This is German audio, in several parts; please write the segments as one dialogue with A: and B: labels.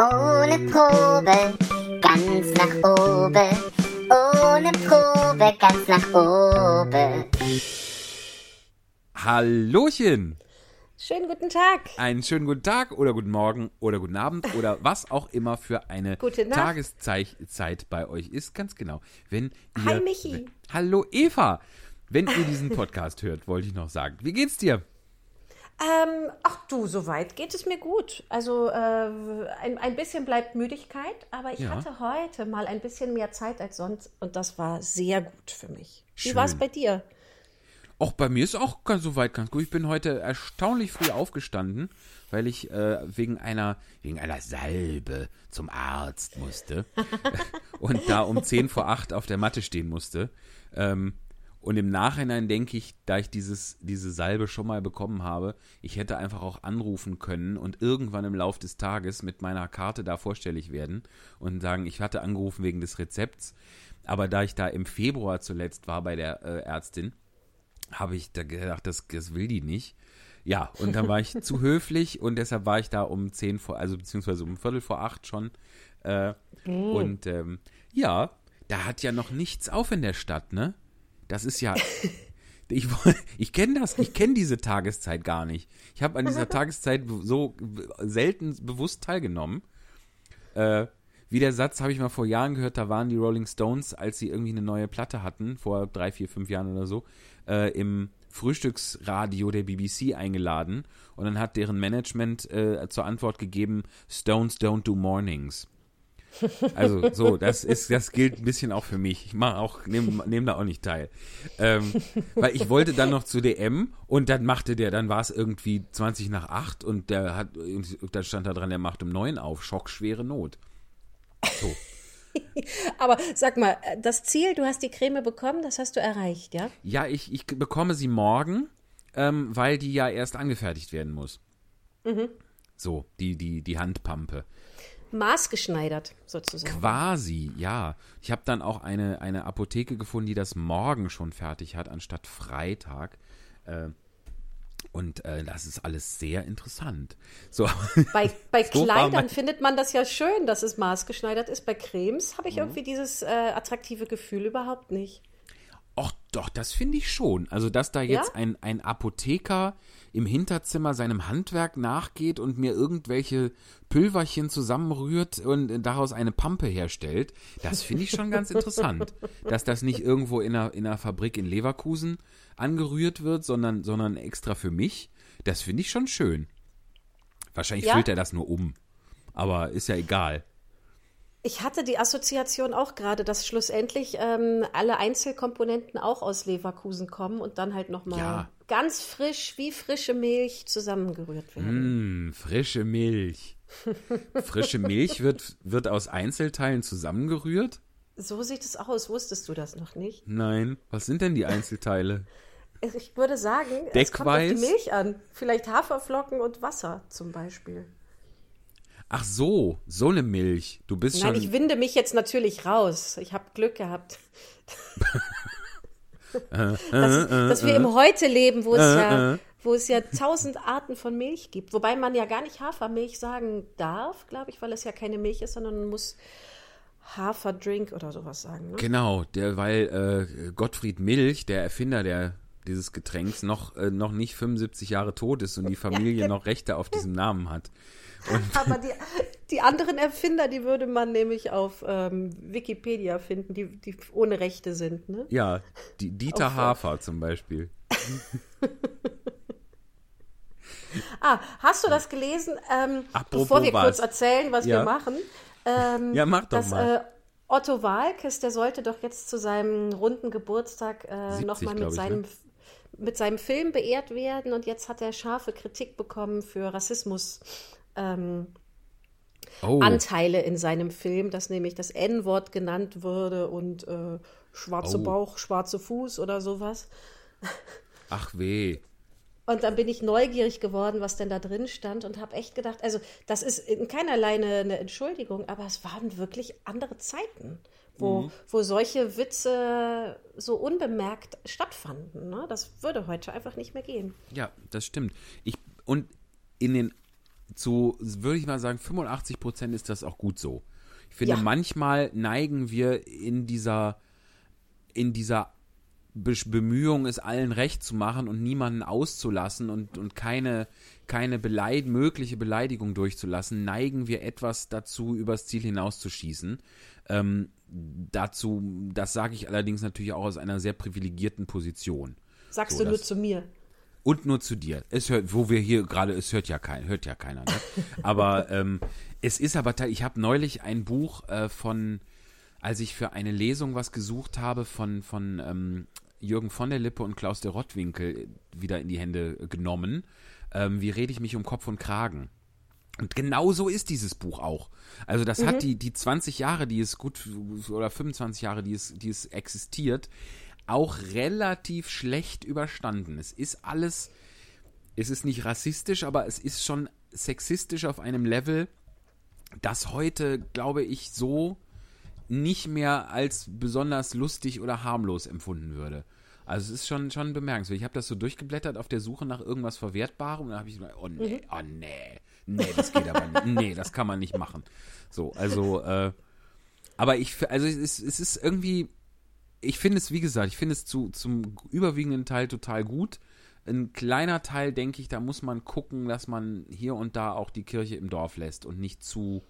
A: Ohne Probe, ganz nach oben. Ohne Probe, ganz nach oben.
B: Hallöchen!
C: Schönen guten Tag.
B: Einen schönen guten Tag oder guten Morgen oder guten Abend oder was auch immer für eine
C: Gute.
B: Tageszeit bei euch ist. Ganz genau. Wenn ihr,
C: Hi, Michi.
B: Hallo Eva! Wenn ihr diesen Podcast hört, wollte ich noch sagen. Wie geht's dir?
C: Ähm, ach du, soweit geht es mir gut. Also äh, ein, ein bisschen bleibt Müdigkeit, aber ich
B: Ja.
C: hatte heute mal ein bisschen mehr Zeit als sonst und das war sehr gut für mich. Wie
B: Schön.
C: war es bei dir?
B: Auch bei mir ist auch ganz soweit ganz gut. Ich bin heute erstaunlich früh aufgestanden, weil ich äh, wegen einer wegen einer Salbe zum Arzt musste und da um 10 vor 8 auf der Matte stehen musste. Ähm, und im Nachhinein denke ich, da ich dieses, diese Salbe schon mal bekommen habe, ich hätte einfach auch anrufen können und irgendwann im Lauf des Tages mit meiner Karte da vorstellig werden und sagen, ich hatte angerufen wegen des Rezepts. Aber da ich da im Februar zuletzt war bei der äh, Ärztin, habe ich da gedacht, das, das will die nicht. Ja, und dann war ich zu höflich und deshalb war ich da um 10 vor, also beziehungsweise um Viertel vor acht schon. Äh, Und ähm, ja, da hat ja noch nichts auf in der Stadt, ne? Das ist ja. Ich, ich kenne das, ich kenne diese Tageszeit gar nicht. Ich habe an dieser Tageszeit so selten bewusst teilgenommen. Äh, wie der Satz habe ich mal vor Jahren gehört, da waren die Rolling Stones, als sie irgendwie eine neue Platte hatten, vor drei, vier, fünf Jahren oder so, äh, im Frühstücksradio der BBC eingeladen und dann hat deren Management äh, zur Antwort gegeben, Stones don't do mornings. Also so, das ist, das gilt ein bisschen auch für mich. Ich mache auch, nehme nehm da auch nicht teil. Ähm, weil ich wollte dann noch zu DM und dann machte der, dann war es irgendwie 20 nach 8 und der hat, da stand da dran, der macht um 9 auf, schockschwere Not. So.
C: Aber sag mal, das Ziel, du hast die Creme bekommen, das hast du erreicht, ja?
B: Ja, ich, ich bekomme sie morgen, ähm, weil die ja erst angefertigt werden muss. So, die, die, die Handpampe.
C: Maßgeschneidert sozusagen.
B: Quasi, ja. Ich habe dann auch eine, eine Apotheke gefunden, die das morgen schon fertig hat, anstatt Freitag. Äh, und äh, das ist alles sehr interessant. So,
C: Bei, bei
B: So
C: Kleidern findet man das ja schön, dass es maßgeschneidert ist. Bei Cremes habe ich
B: Mhm.
C: irgendwie dieses äh, attraktive Gefühl überhaupt nicht.
B: Och, doch, das finde ich schon. Also, dass da jetzt
C: Ja?
B: ein, ein Apotheker im Hinterzimmer seinem Handwerk nachgeht und mir irgendwelche Pülverchen zusammenrührt und daraus eine Pampe herstellt, das finde ich schon ganz interessant. Dass das nicht irgendwo in einer, in einer Fabrik in Leverkusen angerührt wird, sondern, sondern extra für mich, das finde ich schon schön. Wahrscheinlich
C: Ja?
B: füllt er das nur um. Aber ist ja egal.
C: Ich hatte die Assoziation auch gerade, dass schlussendlich ähm, alle Einzelkomponenten auch aus Leverkusen kommen und dann halt nochmal
B: Ja.
C: Ganz frisch wie frische Milch zusammengerührt werden.
B: Mm, frische Milch. Frische Milch wird, wird aus Einzelteilen zusammengerührt?
C: So sieht es aus. Wusstest du das noch nicht?
B: Nein. Was sind denn die Einzelteile?
C: Ich würde sagen, es kommt auf die
B: Deckweiß?
C: Milch an. Vielleicht Haferflocken und Wasser zum Beispiel.
B: Ach so, so eine Milch. Du bist
C: Nein,
B: schon.
C: ich winde mich jetzt natürlich raus. Ich habe Glück gehabt. dass, dass wir im Heute leben, wo es, ja, wo es ja tausend Arten von Milch gibt. Wobei man ja gar nicht Hafermilch sagen darf, glaube ich, weil es ja keine Milch ist, sondern man muss Haferdrink oder sowas sagen. Ne?
B: Genau, der, weil äh, Gottfried Milch, der Erfinder der, dieses Getränks, noch, äh, noch nicht 75 Jahre tot ist und die Familie noch Rechte auf diesem Namen hat.
C: Aber die, die anderen Erfinder, die würde man nämlich auf ähm, Wikipedia finden, die, die ohne Rechte sind. Ne?
B: Ja, die Dieter
C: Auf-
B: Hafer zum Beispiel.
C: Ah, hast du das gelesen? Ähm, bevor wir
B: was?
C: kurz erzählen, was
B: Ja.
C: wir machen. Ähm,
B: Ja, mach doch
C: dass,
B: mal.
C: Äh, Otto Walkes, der sollte doch jetzt zu seinem runden Geburtstag äh,
B: 70,
C: nochmal mit
B: ich,
C: seinem,
B: ne?
C: mit seinem Film beehrt werden und jetzt hat er scharfe Kritik bekommen für Rassismus. Ähm,
B: Oh,
C: Anteile in seinem Film, dass nämlich das N-Wort genannt würde und äh, schwarze
B: Oh.
C: Bauch, schwarze Fuß oder sowas.
B: ach weh.
C: Und dann bin ich neugierig geworden, was denn da drin stand und habe echt gedacht, also das ist in keinerlei eine, Entschuldigung, aber es waren wirklich andere Zeiten, wo,
B: Mhm.
C: wo solche Witze so unbemerkt stattfanden. Ne? Das würde heute einfach nicht mehr gehen.
B: Ja, das stimmt. Ich, und in den zu, würde ich mal sagen, 85 Prozent ist das auch gut so. Ich finde,
C: Ja.
B: manchmal neigen wir in dieser, in dieser Be Bemühung, es allen recht zu machen und niemanden auszulassen und, und keine, keine Beleid mögliche Beleidigung durchzulassen, neigen wir etwas dazu, übers Ziel hinauszuschießen. Ähm, dazu, das sage ich allerdings natürlich auch aus einer sehr privilegierten Position.
C: Sagst
B: So,
C: du nur zu mir.
B: Und nur zu dir. Es hört, wo wir hier gerade, es hört ja kein, hört ja keiner. Ne? Aber ähm, es ist aber, ich habe neulich ein Buch äh, von, als ich für eine Lesung was gesucht habe von von ähm, Jürgen von der Lippe und Klaus de Rottwinkel wieder in die Hände genommen. Ähm, wie rede ich mich um Kopf und Kragen? Und genau so ist dieses Buch auch. Also das hat die, die 20 Jahre, die es gut, oder 25 Jahre, die es, die es existiert, auch relativ schlecht überstanden. Es ist alles, es ist nicht rassistisch, aber es ist schon sexistisch auf einem Level, das heute, glaube ich, so nicht mehr als besonders lustig oder harmlos empfunden würde. Also es ist schon, schon bemerkenswert. Ich habe das so durchgeblättert auf der Suche nach irgendwas Verwertbarem und da habe ich gedacht, oh nee, oh nee, nee, das geht aber nicht. Nee, das kann man nicht machen. So, also, äh, aber ich, also es es ist irgendwie, ich finde es, wie gesagt, ich finde es zu, zum überwiegenden Teil total gut. Ein kleiner Teil, denke ich, da muss man gucken, dass man hier und da auch die Kirche im Dorf lässt und nicht zu,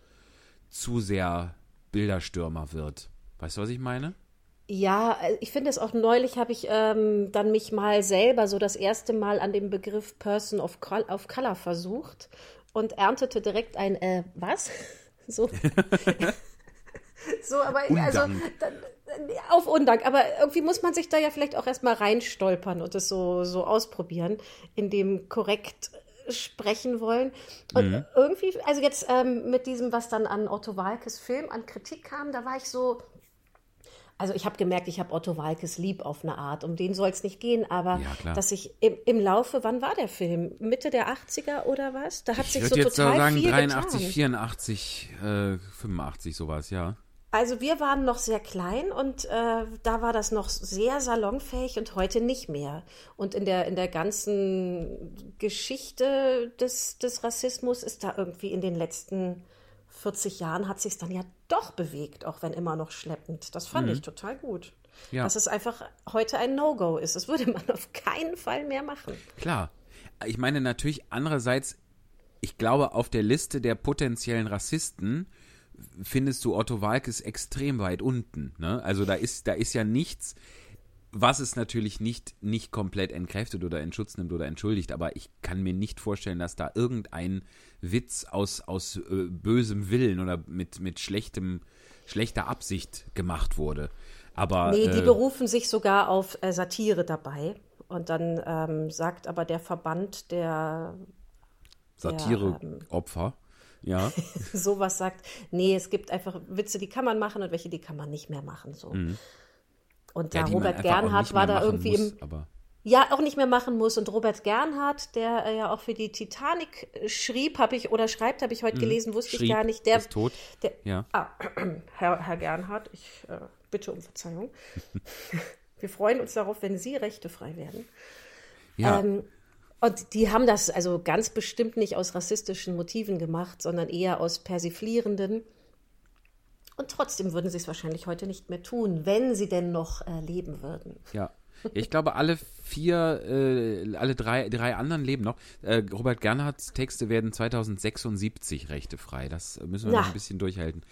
B: zu sehr Bilderstürmer wird. Weißt du, was ich meine?
C: Ja, ich finde es auch neulich habe ich ähm, dann mich mal selber so das erste Mal an dem Begriff Person of, Col of Color versucht und erntete direkt ein äh, was? So. so, aber also
B: Undank.
C: dann, auf Undank, aber irgendwie muss man sich da ja vielleicht auch erstmal reinstolpern und es so, so ausprobieren, in dem korrekt sprechen wollen. Und irgendwie, also jetzt ähm, mit diesem, was dann an Otto Walkes Film an Kritik kam, da war ich so, also ich habe gemerkt, ich habe Otto Walkes lieb auf eine Art. Um den soll es nicht gehen, aber
B: Ja,
C: dass ich im, im Laufe, wann war der Film? Mitte der 80er oder was? Da hat
B: Ich
C: sich so
B: jetzt
C: total
B: sagen
C: viel
B: 83,
C: getan.
B: 84, äh, 85, sowas, ja.
C: Also wir waren noch sehr klein und äh, da war das noch sehr salonfähig und heute nicht mehr. Und in der, in der ganzen Geschichte des, des Rassismus ist da irgendwie in den letzten 40 Jahren hat sich dann ja doch bewegt, auch wenn immer noch schleppend. Das fand ich total gut.
B: Mhm. Ja.
C: Dass es einfach heute ein No-Go ist. Das würde man auf keinen Fall mehr machen.
B: Klar. Ich meine natürlich andererseits, ich glaube, auf der Liste der potenziellen Rassisten findest du Otto Walkes extrem weit unten. Ne? Also da ist, da ist ja nichts, was es natürlich nicht, nicht komplett entkräftet oder in Schutz nimmt oder entschuldigt, aber ich kann mir nicht vorstellen, dass da irgendein Witz aus, aus äh, bösem Willen oder mit, mit schlechtem, schlechter Absicht gemacht wurde. Aber
C: Nee, die
B: äh,
C: berufen sich sogar auf äh, Satire dabei. Und dann ähm, sagt aber der Verband, der
B: Satireopfer, ja.
C: sowas sagt, nee, es gibt einfach Witze, die kann man machen und welche, die kann man nicht mehr machen. So. Und da
B: Mhm. ja,
C: Robert Gernhardt war da irgendwie
B: muss,
C: im,
B: Aber
C: ja, auch nicht mehr machen muss. Und Robert Gernhardt, der äh, ja auch für die Titanic äh, schrieb, habe ich oder schreibt, habe ich heute gelesen, wusste ich
B: Mhm. schrieb,
C: gar nicht. Der,
B: ist tot.
C: Der,
B: Ja.
C: Ah, Herr, Herr Gernhardt, ich äh, bitte um Verzeihung. Wir freuen uns darauf, wenn Sie rechtefrei werden.
B: Ja,
C: Ähm, und die haben das also ganz bestimmt nicht aus rassistischen Motiven gemacht, sondern eher aus persiflierenden. Und trotzdem würden sie es wahrscheinlich heute nicht mehr tun, wenn sie denn noch äh, leben würden.
B: ja. Ich glaube, alle vier, äh, alle drei, drei anderen leben noch. Äh, Robert Gernhardts Texte werden 2076 rechtefrei. Das müssen wir
C: Ja.
B: noch ein bisschen durchhalten.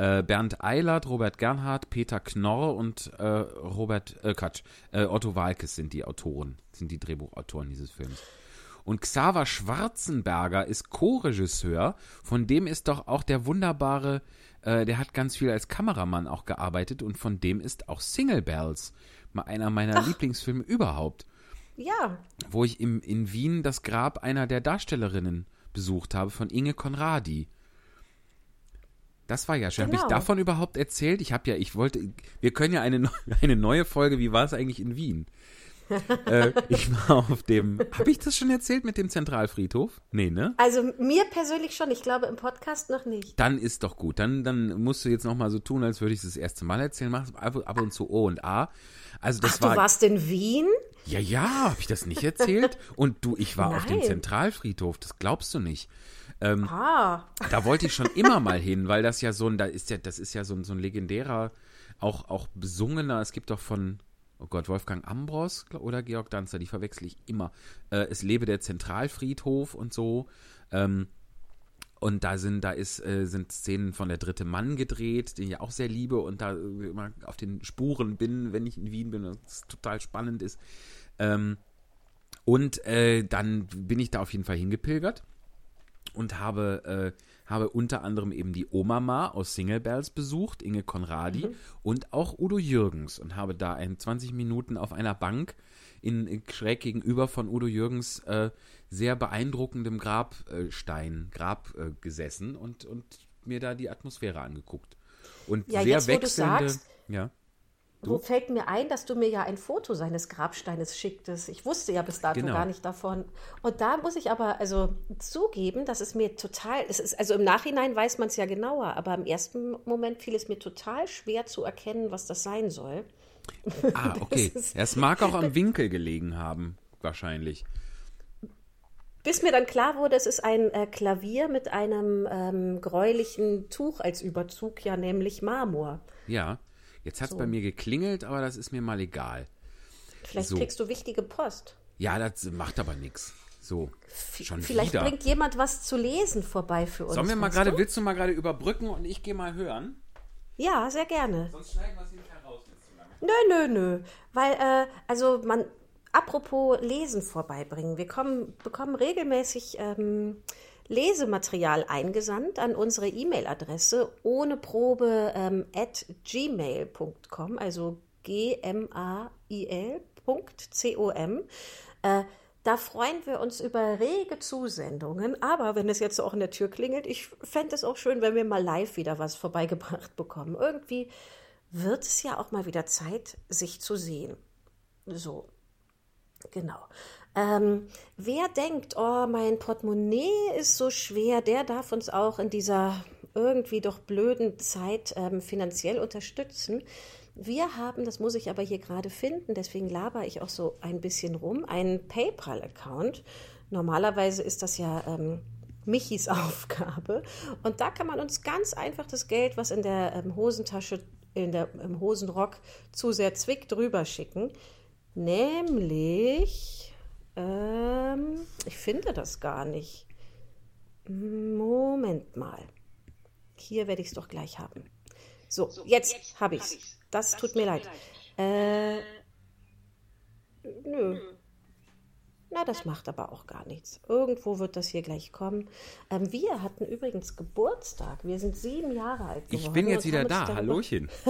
B: Äh, Bernd Eilert, Robert Gernhardt, Peter Knorr und äh, Robert, äh, Quatsch, äh, Otto Walkes sind die Autoren, sind die Drehbuchautoren dieses Films. Und Xaver Schwarzenberger ist Co-Regisseur, von dem ist doch auch der wunderbare, äh, der hat ganz viel als Kameramann auch gearbeitet und von dem ist auch Single Bells, mal einer meiner Lieblingsfilme überhaupt,
C: Ja,
B: wo ich im, in Wien das Grab einer der Darstellerinnen besucht habe, von Inge Conradi. Das war ja schön. Habe ich
C: Genau.
B: davon überhaupt erzählt? Ich habe ja, ich wollte, wir können ja eine, neu- eine neue Folge, wie war es eigentlich in Wien? äh, ich war auf dem, habe ich das schon erzählt mit dem Zentralfriedhof? Nee, ne?
C: also mir persönlich schon, ich glaube im Podcast noch nicht.
B: Dann ist doch gut. Dann, dann musst du jetzt noch mal so tun, als würde ich es das erste Mal erzählen. Mach ab, ab und zu O und A. Also das
C: Ach,
B: war
C: du warst in Wien?
B: Ja, ja, habe ich das nicht erzählt? Und du, ich war auf dem
C: Nein.
B: Zentralfriedhof, das glaubst du nicht. Ähm,
C: Ah,
B: da wollte ich schon immer mal hin, weil das ja so ein, da ist ja, das ist ja so ein, so ein legendärer, auch, auch besungener, es gibt doch von, oh Gott, Wolfgang Ambros oder Georg Danzer, die verwechsel ich immer. Äh, es lebe der Zentralfriedhof und so. Ähm, und da sind, da ist, äh, sind Szenen von der dritte Mann gedreht, den ich auch sehr liebe und da immer auf den Spuren bin, wenn ich in Wien bin, es total spannend ist. Ähm, und äh, dann bin ich da auf jeden Fall hingepilgert und habe, äh, habe unter anderem eben die Oma aus Single Bells besucht, Inge Konradi und auch Udo Jürgens und habe da ein 20 Minuten auf einer Bank in, in schräg gegenüber von Udo Jürgens äh, sehr beeindruckendem Grabstein, Grab äh, gesessen und, und mir da die Atmosphäre angeguckt. Und
C: Ja,
B: sehr
C: jetzt,
B: wechselnde.
C: sagst-
B: ja.
C: Wo fällt mir ein, dass du mir ja ein Foto seines Grabsteines schicktest. Ich wusste ja bis dato
B: Genau.
C: gar nicht davon. Und da muss ich aber also zugeben, dass es mir total, es ist, also im Nachhinein weiß man es ja genauer, aber im ersten Moment fiel es mir total schwer zu erkennen, was das sein soll.
B: Ah, okay.
C: ist-
B: Es mag auch am Winkel gelegen haben, wahrscheinlich.
C: Bis mir dann klar wurde, es ist ein äh, Klavier mit einem ähm, gräulichen Tuch als Überzug, ja nämlich Marmor.
B: Ja. Jetzt hat es
C: So.
B: bei mir geklingelt, aber das ist mir mal egal.
C: Vielleicht
B: So.
C: kriegst du wichtige Post.
B: Ja, das macht aber nichts. So, schon
C: Vielleicht
B: wieder.
C: bringt jemand was zu lesen vorbei für uns.
B: Sollen wir mal gerade, willst du mal gerade überbrücken und ich gehe mal hören?
C: Ja, sehr gerne.
B: Sonst schneiden wir es hinterher raus, wenn es zu lange
C: Nö, nö, nö. Weil, äh, also man, apropos Lesen vorbeibringen, wir kommen, bekommen regelmäßig ähm, Lesematerial eingesandt an unsere E-Mail-Adresse ohne Probe ähm, at gmail.com, also g-m-a-i-l.com. Äh, da freuen wir uns über rege Zusendungen, aber wenn es jetzt auch in der Tür klingelt, ich fände es auch schön, wenn wir mal live wieder was vorbeigebracht bekommen. Irgendwie wird es ja auch mal wieder Zeit, sich zu sehen. So, genau. Ähm, wer denkt, oh, mein Portemonnaie ist so schwer, der darf uns auch in dieser irgendwie doch blöden Zeit ähm, finanziell unterstützen. Wir haben, das muss ich aber hier gerade finden, deswegen laber ich auch so ein bisschen rum, einen PayPal-Account. Normalerweise ist das ja ähm, Michis Aufgabe. Und da kann man uns ganz einfach das Geld, was in der ähm, Hosentasche, in der, im Hosenrock zu sehr zwickt, drüber schicken. Nämlich, ähm, ich finde das gar nicht. Moment mal. Hier werde ich es doch gleich haben. So, jetzt, habe ich es. Das, tut mir leid. Äh, nö. Na, das macht aber auch gar nichts. Irgendwo wird das hier gleich kommen. Ähm, wir hatten übrigens Geburtstag. Wir sind sieben Jahre alt geworden.
B: Ich bin jetzt wieder da. Hallöchen.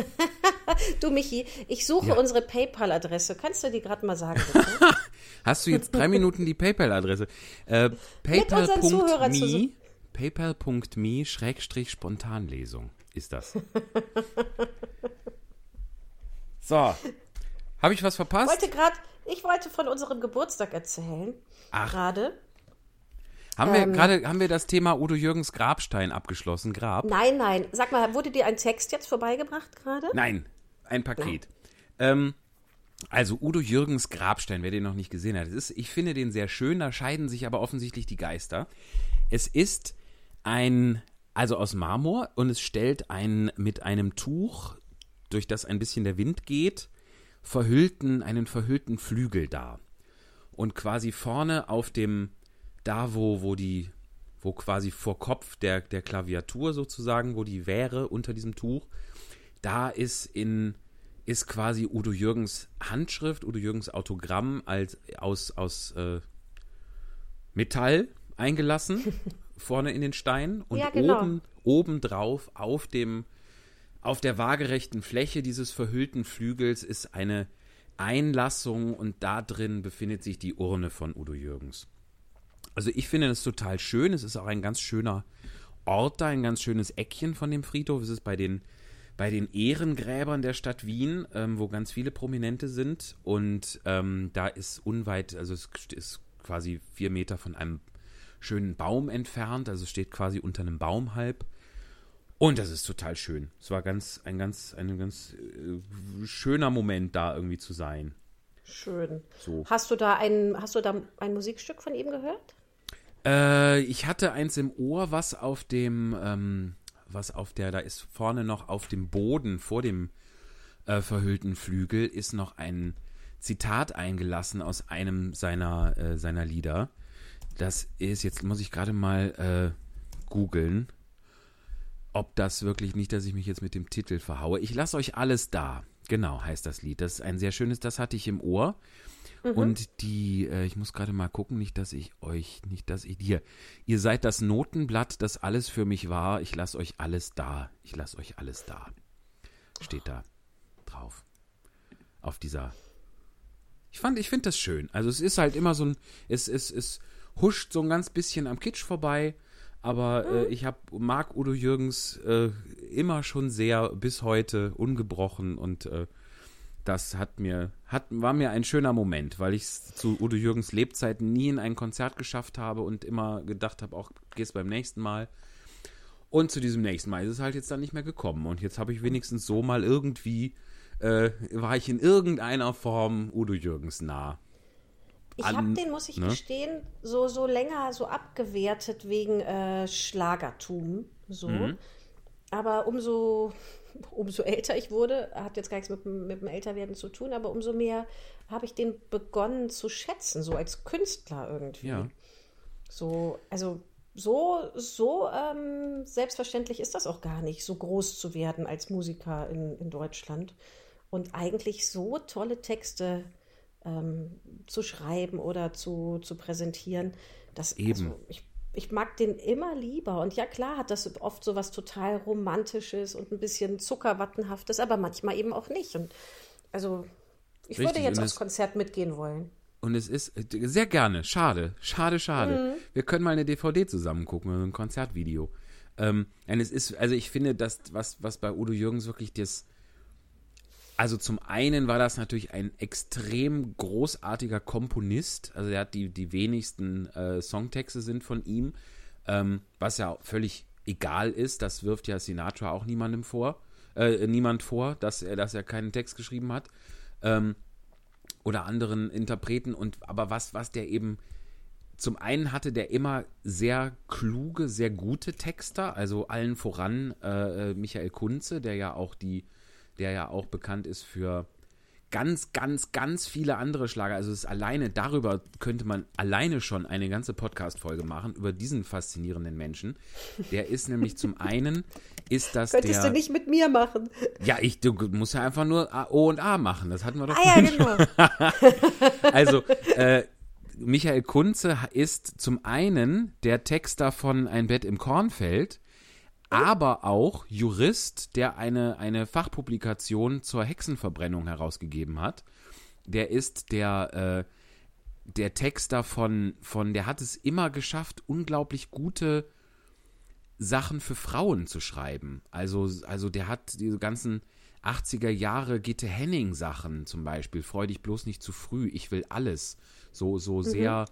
C: Du, Michi, ich suche
B: Ja.
C: unsere PayPal-Adresse. Kannst du die gerade mal sagen?
B: Hast du jetzt drei Minuten die PayPal-Adresse? Äh, PayPal.me PayPal.me Schrägstrich Spontanlesung ist das. So. Habe ich was verpasst?
C: wollte gerade, ich wollte von unserem Geburtstag erzählen.
B: Ach.
C: Gerade.
B: Haben wir
C: ähm,
B: gerade haben wir das Thema Udo Jürgens Grabstein abgeschlossen? Grab?
C: Nein, nein. Sag mal, wurde dir ein Text jetzt vorbeigebracht gerade?
B: Nein, ein Paket. Ähm, also Udo Jürgens Grabstein, wer den noch nicht gesehen hat, es ist, ich finde den sehr schön, da scheiden sich aber offensichtlich die Geister. Es ist ein, also aus Marmor und es stellt einen mit einem Tuch, durch das ein bisschen der Wind geht, verhüllten, einen verhüllten Flügel dar. Und quasi vorne auf dem, da wo, wo die, wo quasi vor Kopf der, der Klaviatur sozusagen, wo die wäre unter diesem Tuch, da ist in ist quasi Udo Jürgens Handschrift, Udo Jürgens Autogramm als aus aus äh, Metall eingelassen vorne in den Stein und
C: Ja, genau.
B: oben obendrauf auf dem auf der waagerechten Fläche dieses verhüllten Flügels ist eine Einlassung und da drin befindet sich die Urne von Udo Jürgens. Also ich finde das total schön. Es ist auch ein ganz schöner Ort da, ein ganz schönes Eckchen von dem Friedhof. Es ist bei den, bei den Ehrengräbern der Stadt Wien, ähm, wo ganz viele Prominente sind. Und ähm, da ist unweit, also es ist quasi vier Meter von einem schönen Baum entfernt. Also steht quasi unter einem Baum halb. Und das ist total schön. Es war ganz, ein ganz, ein ganz äh, schöner Moment, da irgendwie zu sein.
C: Schön.
B: So.
C: Hast du da ein, hast du da ein Musikstück von ihm gehört?
B: Äh, ich hatte eins im Ohr, was auf dem, ähm, was auf der, da ist vorne noch auf dem Boden vor dem äh, verhüllten Flügel ist noch ein Zitat eingelassen aus einem seiner, äh, seiner Lieder. Das ist, jetzt muss ich gerade mal äh, googeln, ob das wirklich nicht, dass ich mich jetzt mit dem Titel verhaue. Ich lasse euch alles da. Genau, heißt das Lied. Das ist ein sehr schönes, das hatte ich im Ohr. Mhm. Und die, äh, ich muss gerade mal gucken, nicht, dass ich euch, nicht, dass ich hier, ihr seid das Notenblatt, das alles für mich war. Ich lasse euch alles da. Ich lasse euch alles da. Steht da drauf. Auf dieser. Ich fand, ich finde das schön. Also es ist halt immer so ein, es, es, es huscht so ein ganz bisschen am Kitsch vorbei. Aber äh, mhm. ich hab, mag Udo Jürgens äh, immer schon sehr bis heute ungebrochen und äh, das hat mir, hat, war mir ein schöner Moment, weil ich es zu Udo Jürgens Lebzeiten nie in ein Konzert geschafft habe und immer gedacht habe, auch gehst beim nächsten Mal. Und zu diesem nächsten Mal ist es halt jetzt dann nicht mehr gekommen. Und jetzt habe ich wenigstens so mal irgendwie, äh, war ich in irgendeiner Form Udo Jürgens nah.
C: Ich habe den, muss ich ne? gestehen, so, so länger so abgewertet wegen äh, Schlagertum. So. Mhm. Aber umso umso älter ich wurde, hat jetzt gar nichts mit, mit dem Älterwerden zu tun, aber umso mehr habe ich den begonnen zu schätzen, so als Künstler irgendwie. Ja. So, also so, so ähm, selbstverständlich ist das auch gar nicht, so groß zu werden als Musiker in, in Deutschland und eigentlich so tolle Texte ähm, zu schreiben oder zu, zu präsentieren. Das,
B: Eben. Also,
C: ich ich mag den immer lieber. Und ja, klar hat das oft so was total Romantisches und ein bisschen Zuckerwattenhaftes, aber manchmal eben auch nicht. Und also, ich Richtig. würde jetzt aufs Konzert mitgehen wollen.
B: Und es ist sehr gerne. Schade, schade, schade. Mhm. Wir können mal eine DVD zusammen gucken, ein Konzertvideo. Ähm, und es ist, also ich finde, das, was, was bei Udo Jürgens wirklich das, also zum einen war das natürlich ein extrem großartiger Komponist. Also er hat die, die wenigsten äh, Songtexte sind von ihm, ähm, was ja völlig egal ist. Das wirft ja Sinatra auch niemandem vor, äh, niemand vor, dass er, dass er keinen Text geschrieben hat. Ähm, oder anderen Interpreten. Und aber was, was der eben zum einen hatte der immer sehr kluge, sehr gute Texter, also allen voran äh, äh Michael Kunze, der ja auch die der ja auch bekannt ist für ganz, ganz, ganz viele andere Schlager. Also es ist alleine darüber könnte man alleine schon eine ganze Podcast-Folge machen über diesen faszinierenden Menschen. Der ist nämlich zum einen ist das
C: Könntest
B: der,
C: du nicht mit mir machen?
B: Ja, ich du musst ja einfach nur O und A machen. Das hatten wir doch.
C: Ah ja, genau.
B: also äh, Michael Kunze ist zum einen der Texter von Ein Bett im Kornfeld aber auch Jurist, der eine, eine Fachpublikation zur Hexenverbrennung herausgegeben hat. Der ist der, äh, der Texter von, von, der hat es immer geschafft, unglaublich gute Sachen für Frauen zu schreiben. Also, also der hat diese ganzen 80er Jahre Gitte Henning Sachen zum Beispiel, freu dich bloß nicht zu früh, ich will alles. So, so mhm. sehr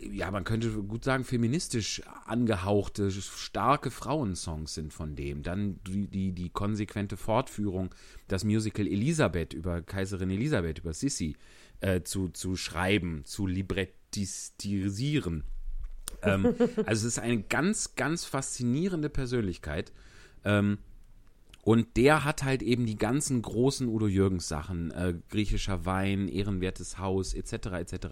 B: ja, man könnte gut sagen, feministisch angehauchte, starke Frauensongs sind von dem. Dann die, die, die konsequente Fortführung, das Musical Elisabeth über Kaiserin Elisabeth, über Sissi äh, zu, zu schreiben, zu librettisieren. ähm, also es ist eine ganz, ganz faszinierende Persönlichkeit. Ähm, und der hat halt eben die ganzen großen Udo Jürgens Sachen, äh, griechischer Wein, ehrenwertes Haus, etc., etc.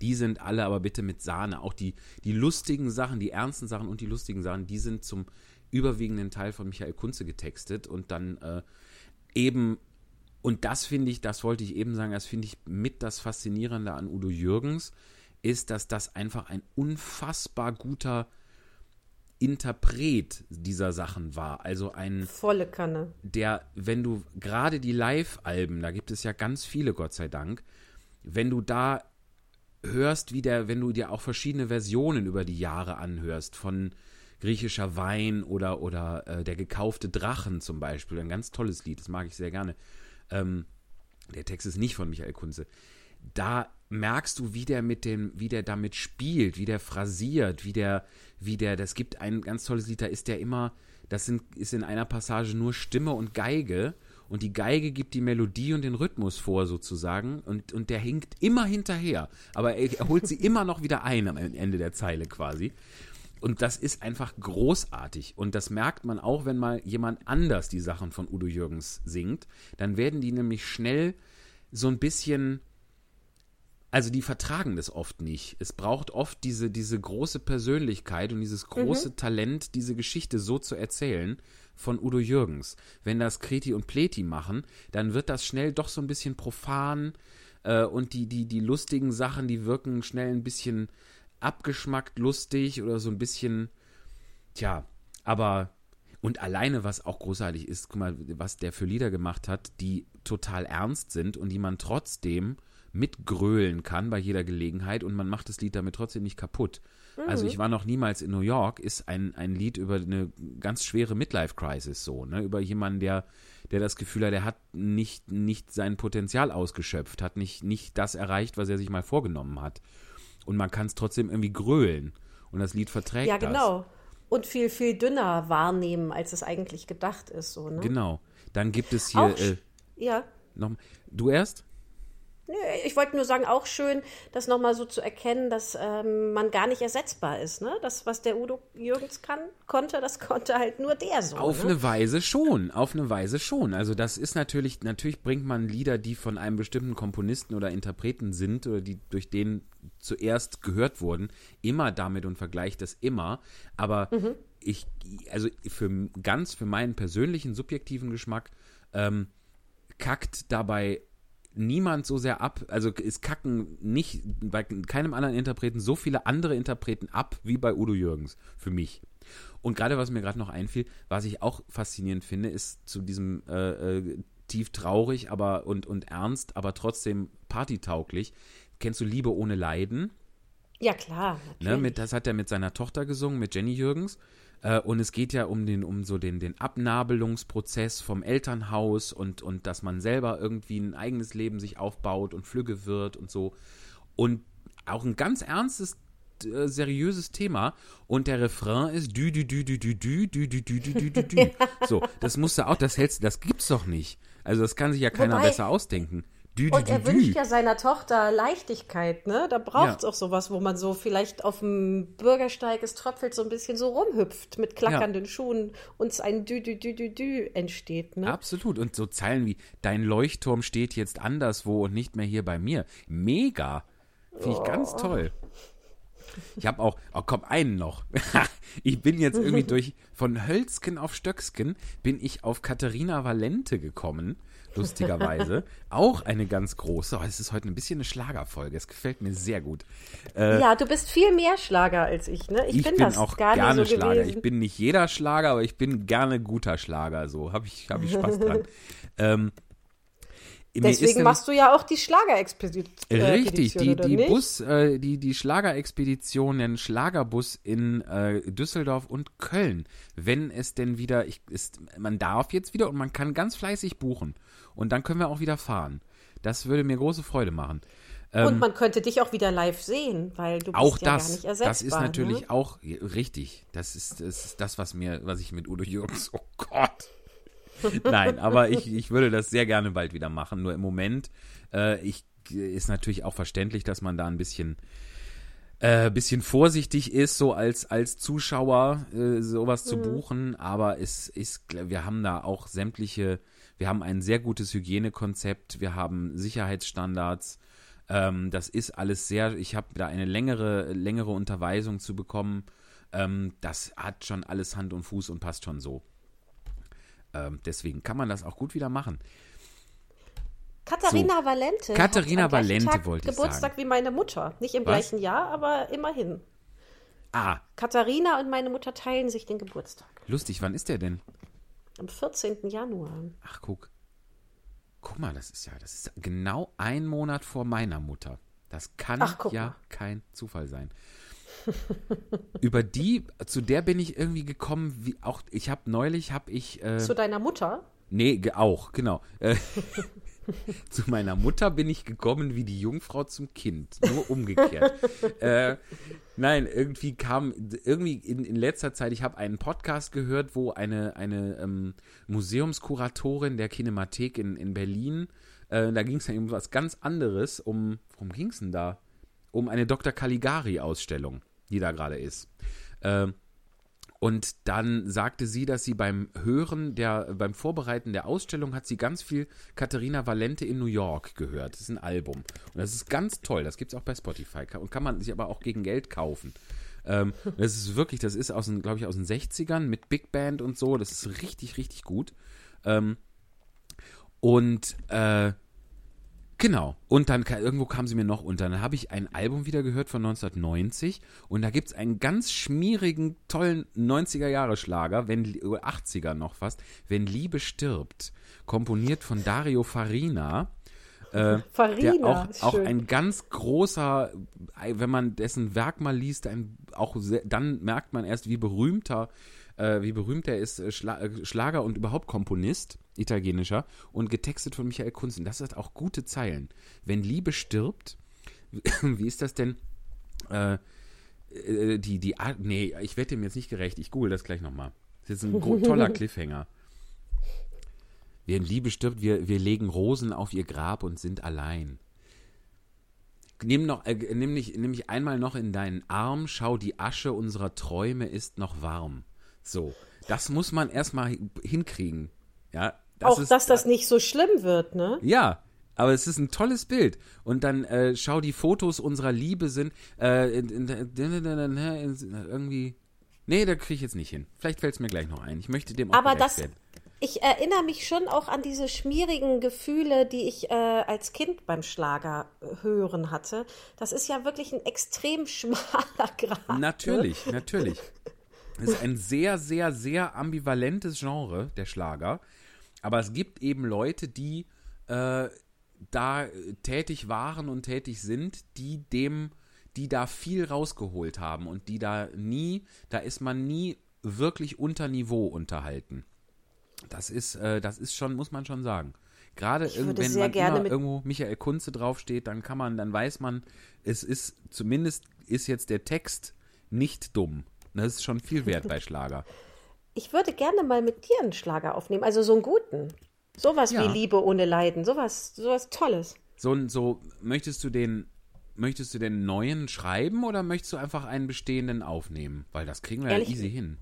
B: Die sind alle aber bitte mit Sahne. Auch die, die lustigen Sachen, die ernsten Sachen und die lustigen Sachen, die sind zum überwiegenden Teil von Michael Kunze getextet und dann äh, eben, und das finde ich, das wollte ich eben sagen, das finde ich mit das Faszinierende an Udo Jürgens, ist, dass das einfach ein unfassbar guter Interpret dieser Sachen war. Also ein.
C: Volle Kanne.
B: Der, wenn du gerade die Live-Alben, da gibt es ja ganz viele, Gott sei Dank, wenn du da hörst, wie der, wenn du dir auch verschiedene Versionen über die Jahre anhörst, von griechischer Wein oder, oder äh, der gekaufte Drachen zum Beispiel, ein ganz tolles Lied, das mag ich sehr gerne. Ähm, der Text ist nicht von Michael Kunze. Da merkst du, wie der mit dem, wie der damit spielt, wie der phrasiert, wie der, wie der, das gibt ein ganz tolles Lied, da ist der immer, das sind, ist in einer Passage nur Stimme und Geige und die Geige gibt die Melodie und den Rhythmus vor sozusagen und, und der hinkt immer hinterher, aber er, er holt sie immer noch wieder ein am Ende der Zeile quasi. Und das ist einfach großartig. Und das merkt man auch, wenn mal jemand anders die Sachen von Udo Jürgens singt. Dann werden die nämlich schnell so ein bisschen also die vertragen das oft nicht. Es braucht oft diese, diese große Persönlichkeit und dieses große mhm. Talent, diese Geschichte so zu erzählen von Udo Jürgens. Wenn das Kreti und Pleti machen, dann wird das schnell doch so ein bisschen profan äh, und die, die, die lustigen Sachen, die wirken schnell ein bisschen abgeschmackt lustig oder so ein bisschen, tja, aber und alleine, was auch großartig ist, guck mal, was der für Lieder gemacht hat, die total ernst sind und die man trotzdem mitgrölen kann bei jeder Gelegenheit und man macht das Lied damit trotzdem nicht kaputt. Mhm. Also ich war noch niemals in New York, ist ein, ein Lied über eine ganz schwere Midlife-Crisis so, ne? Über jemanden, der, der das Gefühl hat, der hat nicht, nicht sein Potenzial ausgeschöpft, hat nicht, nicht das erreicht, was er sich mal vorgenommen hat. Und man kann es trotzdem irgendwie grölen. Und das Lied verträgt
C: das.
B: Ja,
C: genau. Das. Und viel, viel dünner wahrnehmen, als es eigentlich gedacht ist. So, ne?
B: Genau. Dann gibt es hier. Auch, äh,
C: ja.
B: Noch, du erst?
C: Nö, ich wollte nur sagen, auch schön, das nochmal so zu erkennen, dass ähm, man gar nicht ersetzbar ist. Ne? Das, was der Udo Jürgens kann, konnte, das konnte halt nur der so.
B: Auf
C: ne?
B: eine Weise schon, auf eine Weise schon. Also das ist natürlich, natürlich bringt man Lieder, die von einem bestimmten Komponisten oder Interpreten sind oder die durch den zuerst gehört wurden, immer damit und vergleicht das immer. Aber mhm. ich, also für ganz für meinen persönlichen subjektiven Geschmack ähm, kackt dabei niemand so sehr ab, also es kacken nicht bei keinem anderen Interpreten so viele andere Interpreten ab wie bei Udo Jürgens, für mich. Und gerade was mir gerade noch einfiel, was ich auch faszinierend finde, ist zu diesem äh, äh, tief traurig, aber und, und ernst, aber trotzdem partytauglich. Kennst du Liebe ohne Leiden?
C: Ja, klar.
B: Ne, mit, das hat er mit seiner Tochter gesungen, mit Jenny Jürgens. Äh, und es geht ja um den, um so den, den Abnabelungsprozess vom Elternhaus und, und dass man selber irgendwie ein eigenes Leben sich aufbaut und flügge wird und so. Und auch ein ganz ernstes äh, seriöses Thema und der Refrain ist dü dü dü dü dü dü dü dü dü dü dü dü. So, das musst du auch, das hältst, das gibt's doch nicht. Also das kann sich ja keiner Wobei, besser ausdenken.
C: Dü, und er wünscht ja seiner Tochter Leichtigkeit, ne? Da braucht es ja. auch sowas, wo man so vielleicht auf dem Bürgersteig, es tröpfelt so ein bisschen so rumhüpft mit klackernden ja. Schuhen und ein Dü, Dü, Dü, Dü, Dü entsteht, ne?
B: Absolut. Und so Zeilen wie, dein Leuchtturm steht jetzt anderswo und nicht mehr hier bei mir. Mega. Finde ich oh. ganz toll. Ich habe auch, oh komm, einen noch. ich bin jetzt irgendwie durch, von Hölzken auf Stöcksken bin ich auf Katharina Valente gekommen lustigerweise. auch eine ganz große. Oh, es ist heute ein bisschen eine Schlagerfolge. Es gefällt mir sehr gut.
C: Äh, ja, du bist viel mehr Schlager als ich, ne?
B: Ich, ich bin das auch gar gerne so Schlager. Gewesen. Ich bin nicht jeder Schlager, aber ich bin gerne guter Schlager. So habe ich, hab ich Spaß dran. ähm,
C: Deswegen machst du ja auch die Schlagerexpedition.
B: Äh, richtig, die, die Bus, äh, die, die Schlagerexpedition, den Schlagerbus in äh, Düsseldorf und Köln. Wenn es denn wieder, ich, ist, man darf jetzt wieder und man kann ganz fleißig buchen. Und dann können wir auch wieder fahren. Das würde mir große Freude machen.
C: Ähm, und man könnte dich auch wieder live sehen, weil du bist auch ja
B: das,
C: gar nicht ersetzbar.
B: Das ist natürlich ne? auch richtig. Das ist, das ist das, was mir, was ich mit Udo Jürgens, oh Gott. Nein, aber ich, ich würde das sehr gerne bald wieder machen. Nur im Moment äh, ich, ist natürlich auch verständlich, dass man da ein bisschen äh, bisschen vorsichtig ist, so als, als Zuschauer äh, sowas mhm. zu buchen. Aber es ist, wir haben da auch sämtliche, wir haben ein sehr gutes Hygienekonzept, wir haben Sicherheitsstandards. Ähm, das ist alles sehr, ich habe da eine längere, längere Unterweisung zu bekommen. Ähm, das hat schon alles Hand und Fuß und passt schon so. Ähm, deswegen kann man das auch gut wieder machen.
C: Katharina so. Valente.
B: Katharina Valente Tag wollte
C: ich Geburtstag
B: sagen.
C: wie meine Mutter. Nicht im Was? gleichen Jahr, aber immerhin.
B: Ah.
C: Katharina und meine Mutter teilen sich den Geburtstag.
B: Lustig, wann ist der denn?
C: Am 14. Januar.
B: Ach, guck. Guck mal, das ist ja, das ist genau ein Monat vor meiner Mutter. Das kann Ach, ja mal. kein Zufall sein. Über die, zu der bin ich irgendwie gekommen, wie auch, ich habe neulich, habe ich. Äh,
C: zu deiner Mutter?
B: Nee, auch, genau. Äh, Zu meiner Mutter bin ich gekommen wie die Jungfrau zum Kind, nur umgekehrt. äh, nein, irgendwie kam, irgendwie in, in letzter Zeit, ich habe einen Podcast gehört, wo eine, eine ähm, Museumskuratorin der Kinemathek in, in Berlin, äh, da ging es ja um was ganz anderes, um, worum ging es denn da? Um eine Dr. Caligari-Ausstellung, die da gerade ist. Äh, und dann sagte sie, dass sie beim Hören der, beim Vorbereiten der Ausstellung hat sie ganz viel Katharina Valente in New York gehört. Das ist ein Album. Und das ist ganz toll. Das gibt es auch bei Spotify. Und kann man sich aber auch gegen Geld kaufen. Ähm, das ist wirklich, das ist aus glaube ich, aus den 60ern mit Big Band und so. Das ist richtig, richtig gut. Ähm, und äh, Genau. Und dann irgendwo kam sie mir noch unter. Dann habe ich ein Album wieder gehört von 1990 und da gibt es einen ganz schmierigen, tollen 90er-Jahre-Schlager, wenn 80er noch fast, Wenn Liebe stirbt, komponiert von Dario Farina. Äh, Farina, der auch, auch ein ganz großer, wenn man dessen Werk mal liest, ein, auch sehr, dann merkt man erst, wie berühmter äh, wie berühmt er ist, äh, Schla äh, Schlager und überhaupt Komponist, italienischer, und getextet von Michael Kunzen. Das hat auch gute Zeilen. Wenn Liebe stirbt, wie ist das denn? Äh, äh, die, die, nee, ich werde dem jetzt nicht gerecht. Ich google das gleich nochmal. Das ist ein toller Cliffhanger. Wenn Liebe stirbt, wir, wir legen Rosen auf ihr Grab und sind allein. Nimm, noch, äh, nimm, nicht, nimm mich einmal noch in deinen Arm, schau, die Asche unserer Träume ist noch warm. So, das muss man erstmal hinkriegen. Ja,
C: das auch, ist, dass das nicht so schlimm wird, ne?
B: Ja, aber es ist ein tolles Bild. Und dann äh, schau, die Fotos unserer Liebe sind äh, irgendwie. Nee, da kriege ich jetzt nicht hin. Vielleicht fällt es mir gleich noch ein. Ich möchte dem auch
C: Aber das, werden. ich erinnere mich schon auch an diese schmierigen Gefühle, die ich äh, als Kind beim Schlager äh, hören hatte. Das ist ja wirklich ein extrem schmaler Grad. Ne?
B: Natürlich, natürlich. Es ist ein sehr, sehr, sehr ambivalentes Genre, der Schlager. Aber es gibt eben Leute, die äh, da tätig waren und tätig sind, die dem, die da viel rausgeholt haben und die da nie, da ist man nie wirklich unter Niveau unterhalten. Das ist, äh, das ist schon, muss man schon sagen. Gerade wenn man immer irgendwo Michael Kunze draufsteht, dann kann man, dann weiß man, es ist, zumindest ist jetzt der Text nicht dumm. Das ist schon viel wert bei Schlager.
C: Ich würde gerne mal mit dir einen Schlager aufnehmen, also so einen guten. Sowas ja. wie Liebe ohne Leiden, sowas, sowas Tolles.
B: So, so möchtest du den, möchtest du den neuen schreiben oder möchtest du einfach einen bestehenden aufnehmen? Weil das kriegen wir Ehrlich, ja easy hin.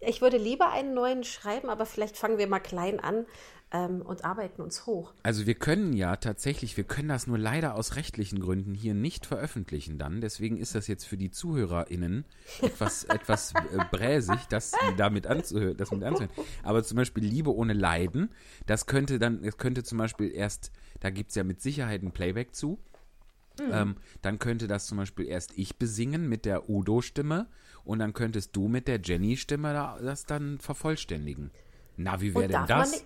C: Ich würde lieber einen neuen schreiben, aber vielleicht fangen wir mal klein an ähm, und arbeiten uns hoch.
B: Also wir können ja tatsächlich, wir können das nur leider aus rechtlichen Gründen hier nicht veröffentlichen dann. Deswegen ist das jetzt für die ZuhörerInnen etwas, etwas äh, bräsig, das damit anzuhören, das mit anzuhören. Aber zum Beispiel Liebe ohne Leiden, das könnte dann, es könnte zum Beispiel erst, da gibt es ja mit Sicherheit ein Playback zu. Mhm. Ähm, dann könnte das zum Beispiel erst ich besingen mit der Udo-Stimme und dann könntest du mit der Jenny-Stimme da, das dann vervollständigen. Na, wie wäre denn das?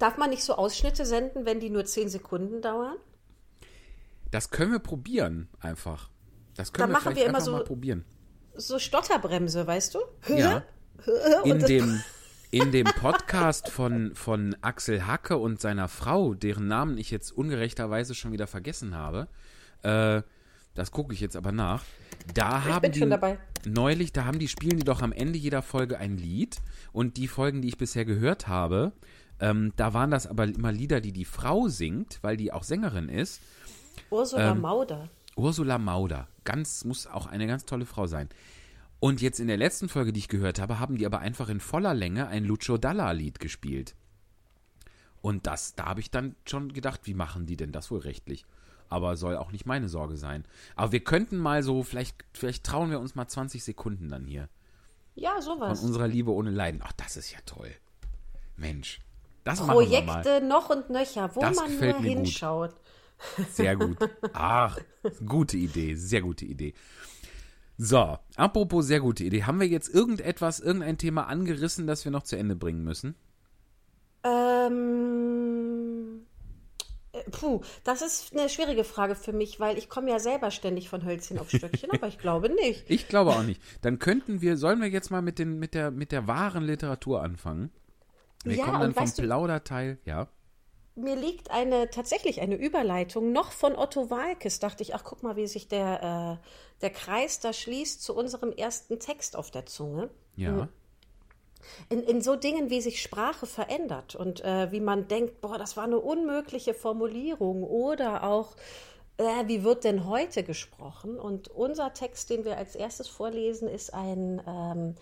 C: Darf man nicht so Ausschnitte senden, wenn die nur zehn Sekunden dauern?
B: Das können wir probieren, einfach. Das können dann wir machen wir immer so, mal probieren.
C: So Stotterbremse, weißt du?
B: Ja. In dem, in dem Podcast von, von Axel Hacke und seiner Frau, deren Namen ich jetzt ungerechterweise schon wieder vergessen habe, äh, das gucke ich jetzt aber nach. Da ich haben die neulich, da haben die spielen die doch am Ende jeder Folge ein Lied und die Folgen, die ich bisher gehört habe, ähm, da waren das aber immer Lieder, die die Frau singt, weil die auch Sängerin ist.
C: Ursula ähm, Mauder.
B: Ursula Mauder, ganz muss auch eine ganz tolle Frau sein. Und jetzt in der letzten Folge, die ich gehört habe, haben die aber einfach in voller Länge ein Lucio Dalla Lied gespielt. Und das, da habe ich dann schon gedacht, wie machen die denn das wohl rechtlich? aber soll auch nicht meine Sorge sein. Aber wir könnten mal so, vielleicht, vielleicht trauen wir uns mal 20 Sekunden dann hier.
C: Ja, sowas.
B: Von unserer Liebe ohne Leiden. Ach, das ist ja toll. Mensch. Das
C: Projekte noch und nöcher, wo das man nur hinschaut.
B: Gut. Sehr gut. Ach, gute Idee, sehr gute Idee. So, apropos sehr gute Idee. Haben wir jetzt irgendetwas, irgendein Thema angerissen, das wir noch zu Ende bringen müssen?
C: Ähm, Puh, das ist eine schwierige Frage für mich, weil ich komme ja selber ständig von Hölzchen auf Stöckchen, aber ich glaube nicht.
B: Ich glaube auch nicht. Dann könnten wir, sollen wir jetzt mal mit, den, mit, der, mit der wahren Literatur anfangen? Wir ja, kommen dann vom Plauderteil, ja.
C: mir liegt eine tatsächlich eine Überleitung noch von Otto Walkes. Dachte ich, ach guck mal, wie sich der, äh, der Kreis da schließt zu unserem ersten Text auf der Zunge.
B: Ja.
C: In, in so Dingen, wie sich Sprache verändert und äh, wie man denkt, boah, das war eine unmögliche Formulierung oder auch, äh, wie wird denn heute gesprochen? Und unser Text, den wir als erstes vorlesen, ist ein ähm,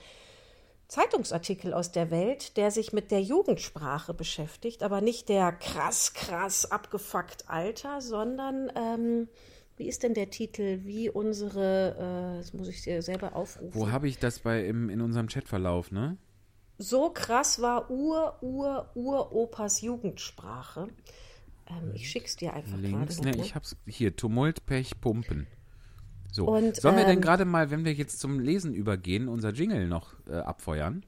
C: Zeitungsartikel aus der Welt, der sich mit der Jugendsprache beschäftigt, aber nicht der krass, krass abgefuckt Alter, sondern ähm, wie ist denn der Titel? Wie unsere, äh, das muss ich dir selber aufrufen.
B: Wo habe ich das bei im, in unserem Chatverlauf, ne?
C: So krass war Ur, Ur, Uropas Jugendsprache. Ähm, ich schick's dir einfach
B: Links,
C: gerade.
B: ne, ich hab's hier, Tumult, Pech, Pumpen. So,
C: Und,
B: sollen wir denn
C: ähm,
B: gerade mal, wenn wir jetzt zum Lesen übergehen, unser Jingle noch äh, abfeuern?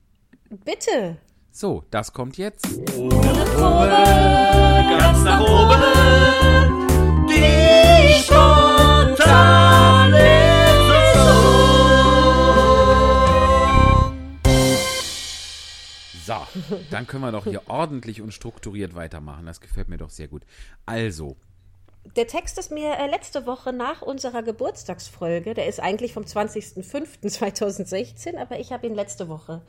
C: Bitte.
B: So, das kommt jetzt.
D: ganz nach oben. Die spontane
B: So, dann können wir doch hier ordentlich und strukturiert weitermachen. Das gefällt mir doch sehr gut. Also,
C: Der Text ist mir äh, letzte Woche nach unserer Geburtstagsfolge, der ist eigentlich vom 20.05.2016, aber ich habe ihn letzte Woche,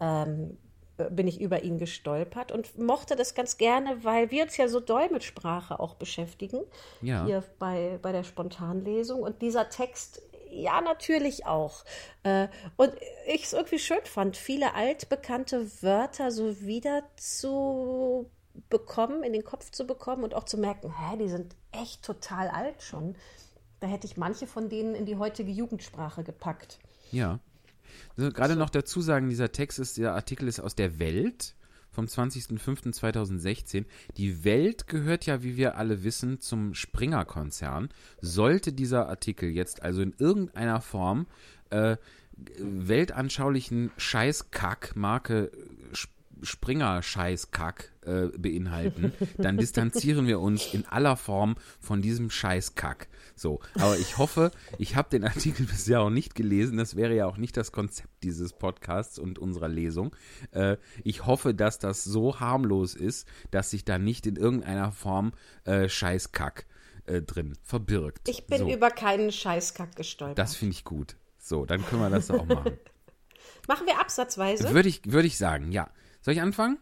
C: ähm, äh, bin ich über ihn gestolpert und mochte das ganz gerne, weil wir uns ja so doll mit Sprache auch beschäftigen,
B: Ja.
C: hier bei, bei der Spontanlesung. Und dieser Text, ja, natürlich auch. Äh, und ich es irgendwie schön fand, viele altbekannte Wörter so wieder zu bekommen, in den Kopf zu bekommen und auch zu merken, hä, die sind echt total alt schon. Da hätte ich manche von denen in die heutige Jugendsprache gepackt.
B: ja. Also, gerade noch dazu sagen, dieser Text ist, der Artikel ist aus der Welt vom 20.05.2016. Die Welt gehört ja, wie wir alle wissen, zum Springer-Konzern. Sollte dieser Artikel jetzt also in irgendeiner Form äh, weltanschaulichen Scheißkack, Marke Sp- Springer-Scheißkack äh, beinhalten, dann distanzieren wir uns in aller Form von diesem Scheißkack. So, aber ich hoffe, ich habe den Artikel bisher auch nicht gelesen. Das wäre ja auch nicht das Konzept dieses Podcasts und unserer Lesung. Äh, ich hoffe, dass das so harmlos ist, dass sich da nicht in irgendeiner Form äh, Scheißkack äh, drin verbirgt.
C: Ich bin
B: so,
C: über keinen Scheißkack gestolpert.
B: Das finde ich gut. So, dann können wir das auch machen.
C: Machen wir absatzweise?
B: Würde ich, würde ich sagen, ja. Soll ich anfangen?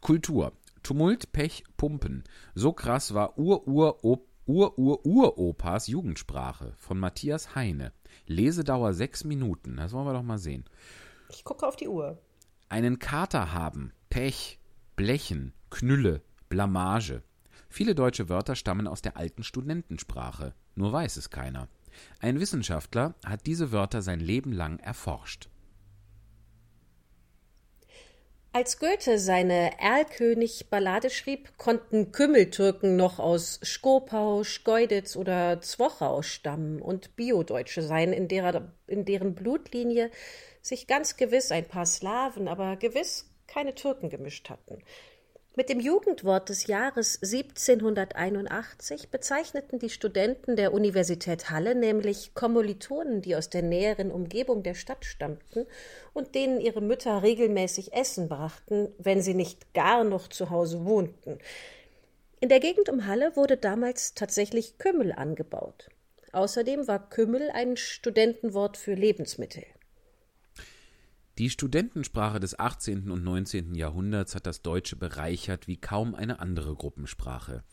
B: Kultur. Tumult, Pech, Pumpen. So krass war Ur-Ur-Ur-Ur-Uropas Jugendsprache von Matthias Heine. Lesedauer sechs Minuten. Das wollen wir doch mal sehen.
C: Ich gucke auf die Uhr.
B: Einen Kater haben, Pech, Blechen, Knülle, Blamage. Viele deutsche Wörter stammen aus der alten Studentensprache, nur weiß es keiner. Ein Wissenschaftler hat diese Wörter sein Leben lang erforscht.
C: Als Goethe seine Erlkönig-Ballade schrieb, konnten Kümmeltürken noch aus Skopau, Schkeuditz oder Zwochau stammen und Biodeutsche sein, in, derer, in deren Blutlinie sich ganz gewiss ein paar Slawen, aber gewiss keine Türken gemischt hatten. Mit dem Jugendwort des Jahres 1781 bezeichneten die Studenten der Universität Halle nämlich Kommilitonen, die aus der näheren Umgebung der Stadt stammten und denen ihre Mütter regelmäßig Essen brachten, wenn sie nicht gar noch zu Hause wohnten. In der Gegend um Halle wurde damals tatsächlich Kümmel angebaut. Außerdem war Kümmel ein Studentenwort für Lebensmittel.
B: Die Studentensprache des 18. und 19. Jahrhunderts hat das Deutsche bereichert wie kaum eine andere Gruppensprache.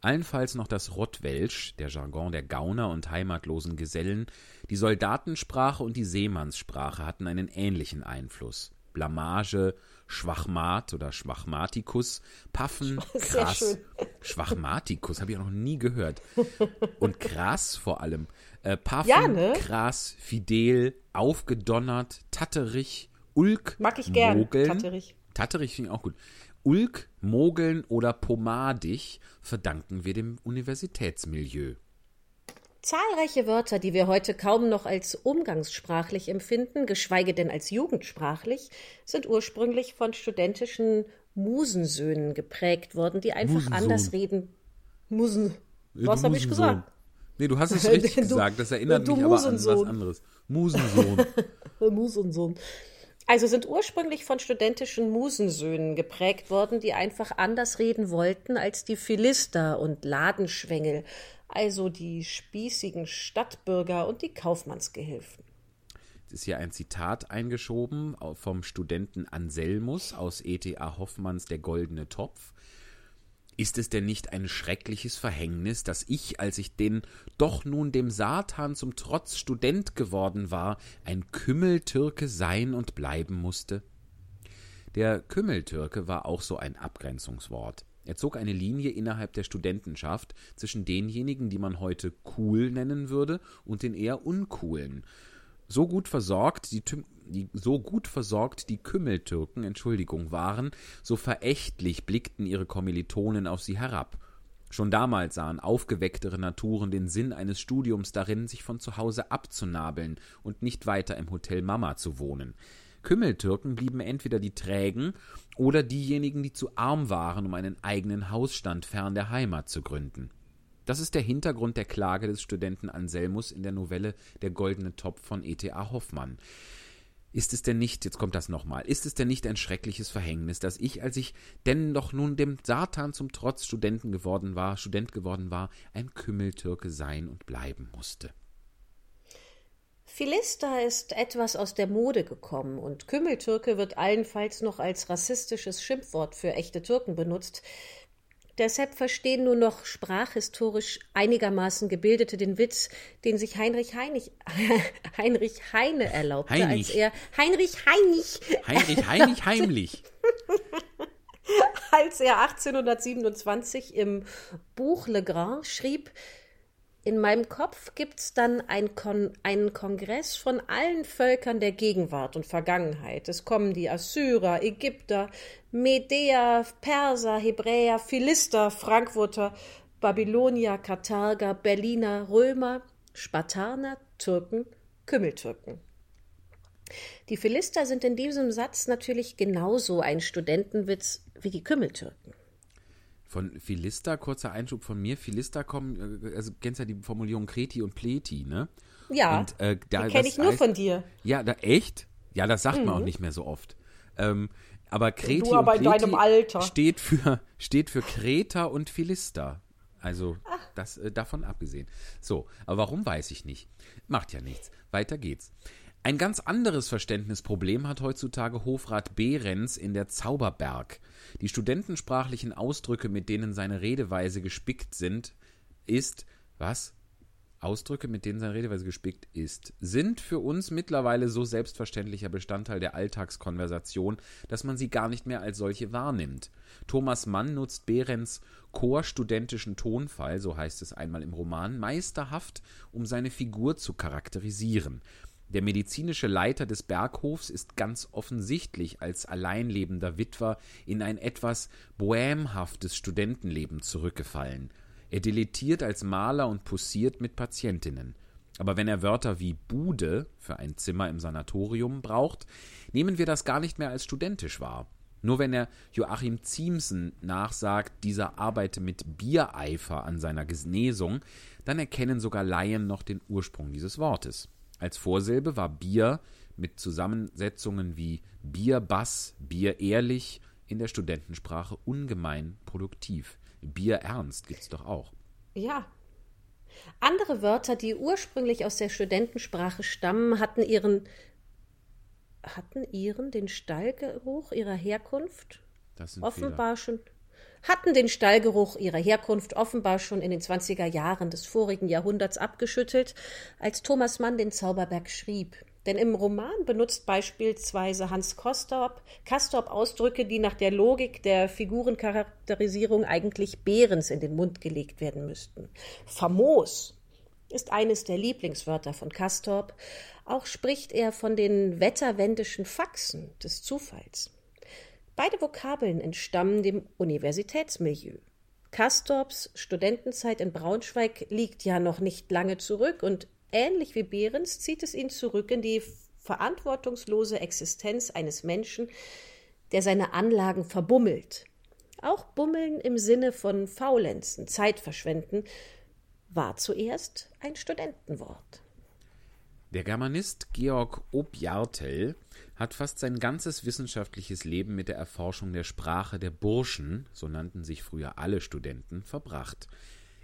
B: Allenfalls noch das Rottwelsch, der Jargon der Gauner und heimatlosen Gesellen, die Soldatensprache und die Seemannssprache hatten einen ähnlichen Einfluss. Blamage, Schwachmat oder Schwachmatikus, Paffen, Krass. Schwachmatikus habe ich auch noch nie gehört. Und krass vor allem. Äh, Paffen,
C: Ja, ne?
B: krass, fidel, aufgedonnert, tatterig, Ulk,
C: Mag ich gern,
B: Mogeln.
C: tatterig.
B: Tatterig finde ich auch gut. Ulk, Mogeln oder Pomadig verdanken wir dem Universitätsmilieu.
C: Zahlreiche Wörter, die wir heute kaum noch als umgangssprachlich empfinden, geschweige denn als jugendsprachlich, sind ursprünglich von studentischen Musensöhnen geprägt worden, die einfach
B: Musensohn.
C: anders reden. Musen. Was habe ich gesagt?
B: Nee, du hast es richtig
C: Du-
B: gesagt. Das erinnert mich aber an was anderes. Musensohn.
C: Musensohn. Also sind ursprünglich von studentischen Musensöhnen geprägt worden, die einfach anders reden wollten als die Philister und Ladenschwengel, also die spießigen Stadtbürger und die Kaufmannsgehilfen.
B: Es ist hier ein Zitat eingeschoben vom Studenten Anselmus aus E.T.A. Hoffmanns Der goldene Topf. Ist es denn nicht ein schreckliches Verhängnis, dass ich, als ich den doch nun dem Satan zum Trotz Student geworden war, ein Kümmeltürke sein und bleiben musste? Der Kümmeltürke war auch so ein Abgrenzungswort. Er zog eine Linie innerhalb der Studentenschaft zwischen denjenigen, die man heute cool nennen würde, und den eher uncoolen. So gut versorgt die, die so gut versorgt die Kümmeltürken, Entschuldigung, waren, so verächtlich blickten ihre Kommilitonen auf sie herab. Schon damals sahen aufgewecktere Naturen den Sinn eines Studiums darin, sich von zu Hause abzunabeln und nicht weiter im Hotel Mama zu wohnen. Kümmeltürken blieben entweder die Trägen oder diejenigen, die zu arm waren, um einen eigenen Hausstand fern der Heimat zu gründen. Das ist der Hintergrund der Klage des Studenten Anselmus in der Novelle Der goldene Topf von E.T.A. Hoffmann. Ist es denn nicht, jetzt kommt das nochmal, ist es denn nicht ein schreckliches Verhängnis, dass ich, als ich denn doch nun dem Satan zum Trotz Studenten geworden war, Student geworden war, ein Kümmeltürke sein und bleiben musste?
C: Philister ist etwas aus der Mode gekommen und Kümmeltürke wird allenfalls noch als rassistisches Schimpfwort für echte Türken benutzt, Deshalb verstehen nur noch sprachhistorisch einigermaßen Gebildete den Witz, den sich Heinrich, Heinig, Heinrich Heine erlaubte,
B: Heinrich.
C: als er Heinrich Heinig
B: Heinrich Heinrich heimlich.
C: als er 1827 im Buch Le Grand schrieb, in meinem Kopf gibt's dann ein Kon einen Kongress von allen Völkern der Gegenwart und Vergangenheit. Es kommen die Assyrer, Ägypter, Medea, Perser, Hebräer, Philister, Frankfurter, Babylonier, Karthager, Berliner, Römer, Spartaner, Türken, Kümmeltürken. Die Philister sind in diesem Satz natürlich genauso ein Studentenwitz wie die Kümmeltürken.
B: Von Philister, kurzer Einschub von mir. Philister kommen, äh, also kennst ja die Formulierung Kreti und Pleti, ne?
C: Ja,
B: und, äh, da,
C: die kenne ich nur
B: heißt-
C: von dir.
B: Ja, da, echt? Ja, das sagt man auch nicht mehr so oft. Ähm, aber Kreti
C: Du aber
B: und Pleti. Steht, für, steht für Kreter und Philister. Also das äh, davon abgesehen. So, aber warum weiß ich nicht. Macht ja nichts. Weiter geht's. Ein ganz anderes Verständnisproblem hat heutzutage Hofrat Behrens in der Zauberberg. Die studentensprachlichen Ausdrücke, mit denen seine Redeweise gespickt sind, ist was? Ausdrücke, mit denen seine Redeweise gespickt ist, sind für uns mittlerweile so selbstverständlicher Bestandteil der Alltagskonversation, dass man sie gar nicht mehr als solche wahrnimmt. Thomas Mann nutzt Behrens chorstudentischen Tonfall, so heißt es einmal im Roman, meisterhaft, um seine Figur zu charakterisieren. Der medizinische Leiter des Berghofs ist ganz offensichtlich als alleinlebender Witwer in ein etwas bohämhaftes Studentenleben zurückgefallen. Er dilettiert als Maler und pussiert mit Patientinnen. Aber wenn er Wörter wie Bude für ein Zimmer im Sanatorium braucht, nehmen wir das gar nicht mehr als studentisch wahr. Nur wenn er Joachim Ziemsen nachsagt, dieser arbeite mit Biereifer an seiner Genesung, dann erkennen sogar Laien noch den Ursprung dieses Wortes. Als Vorsilbe war Bier mit Zusammensetzungen wie Bierbass, Bierehrlich in der Studentensprache ungemein produktiv. Bierernst gibt's doch auch.
C: Ja. Andere Wörter, die ursprünglich aus der Studentensprache stammen, hatten ihren hatten ihren den Stallgeruch ihrer Herkunft offenbar schon hatten den Stallgeruch ihrer Herkunft offenbar schon in den 20er Jahren des vorigen Jahrhunderts abgeschüttelt, als Thomas Mann den Zauberberg schrieb. Denn im Roman benutzt beispielsweise Hans Kostorp, Kastorp Ausdrücke, die nach der Logik der Figurencharakterisierung eigentlich Behrens in den Mund gelegt werden müssten. Famos ist eines der Lieblingswörter von Kastorp. Auch spricht er von den wetterwendischen Faxen des Zufalls. Beide Vokabeln entstammen dem Universitätsmilieu. Kastorps Studentenzeit in Braunschweig liegt ja noch nicht lange zurück und ähnlich wie Behrens zieht es ihn zurück in die verantwortungslose Existenz eines Menschen, der seine Anlagen verbummelt. Auch Bummeln im Sinne von Faulenzen, Zeitverschwenden, war zuerst ein Studentenwort.
B: Der Germanist Georg Objartel hat fast sein ganzes wissenschaftliches Leben mit der Erforschung der Sprache der Burschen, so nannten sich früher alle Studenten, verbracht.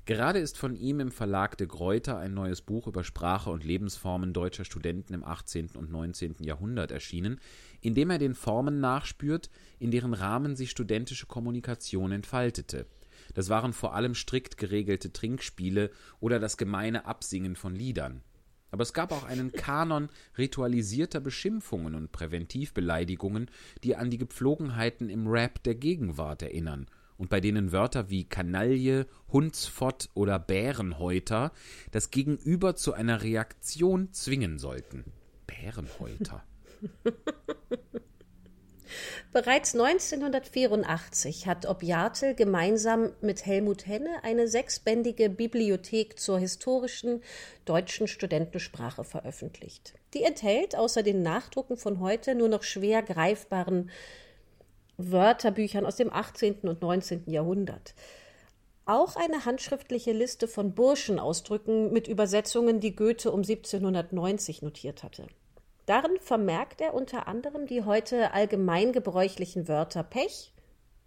B: Gerade ist von ihm im Verlag de Gruyter ein neues Buch über Sprache und Lebensformen deutscher Studenten im 18. und 19. Jahrhundert erschienen, in dem er den Formen nachspürt, in deren Rahmen sich studentische Kommunikation entfaltete. Das waren vor allem strikt geregelte Trinkspiele oder das gemeine Absingen von Liedern. Aber es gab auch einen Kanon ritualisierter Beschimpfungen und Präventivbeleidigungen, die an die Gepflogenheiten im Rap der Gegenwart erinnern und bei denen Wörter wie Kanaille, Hundsfott oder Bärenhäuter das Gegenüber zu einer Reaktion zwingen sollten. Bärenhäuter.
C: Bereits 1984 hat Objatel gemeinsam mit Helmut Henne eine sechsbändige Bibliothek zur historischen deutschen Studentensprache veröffentlicht. Die enthält außer den Nachdrucken von heute nur noch schwer greifbaren Wörterbüchern aus dem 18. und 19. Jahrhundert. Auch eine handschriftliche Liste von Burschenausdrücken mit Übersetzungen, die Goethe um 1790 notiert hatte. Darin vermerkt er unter anderem die heute allgemein gebräuchlichen Wörter Pech,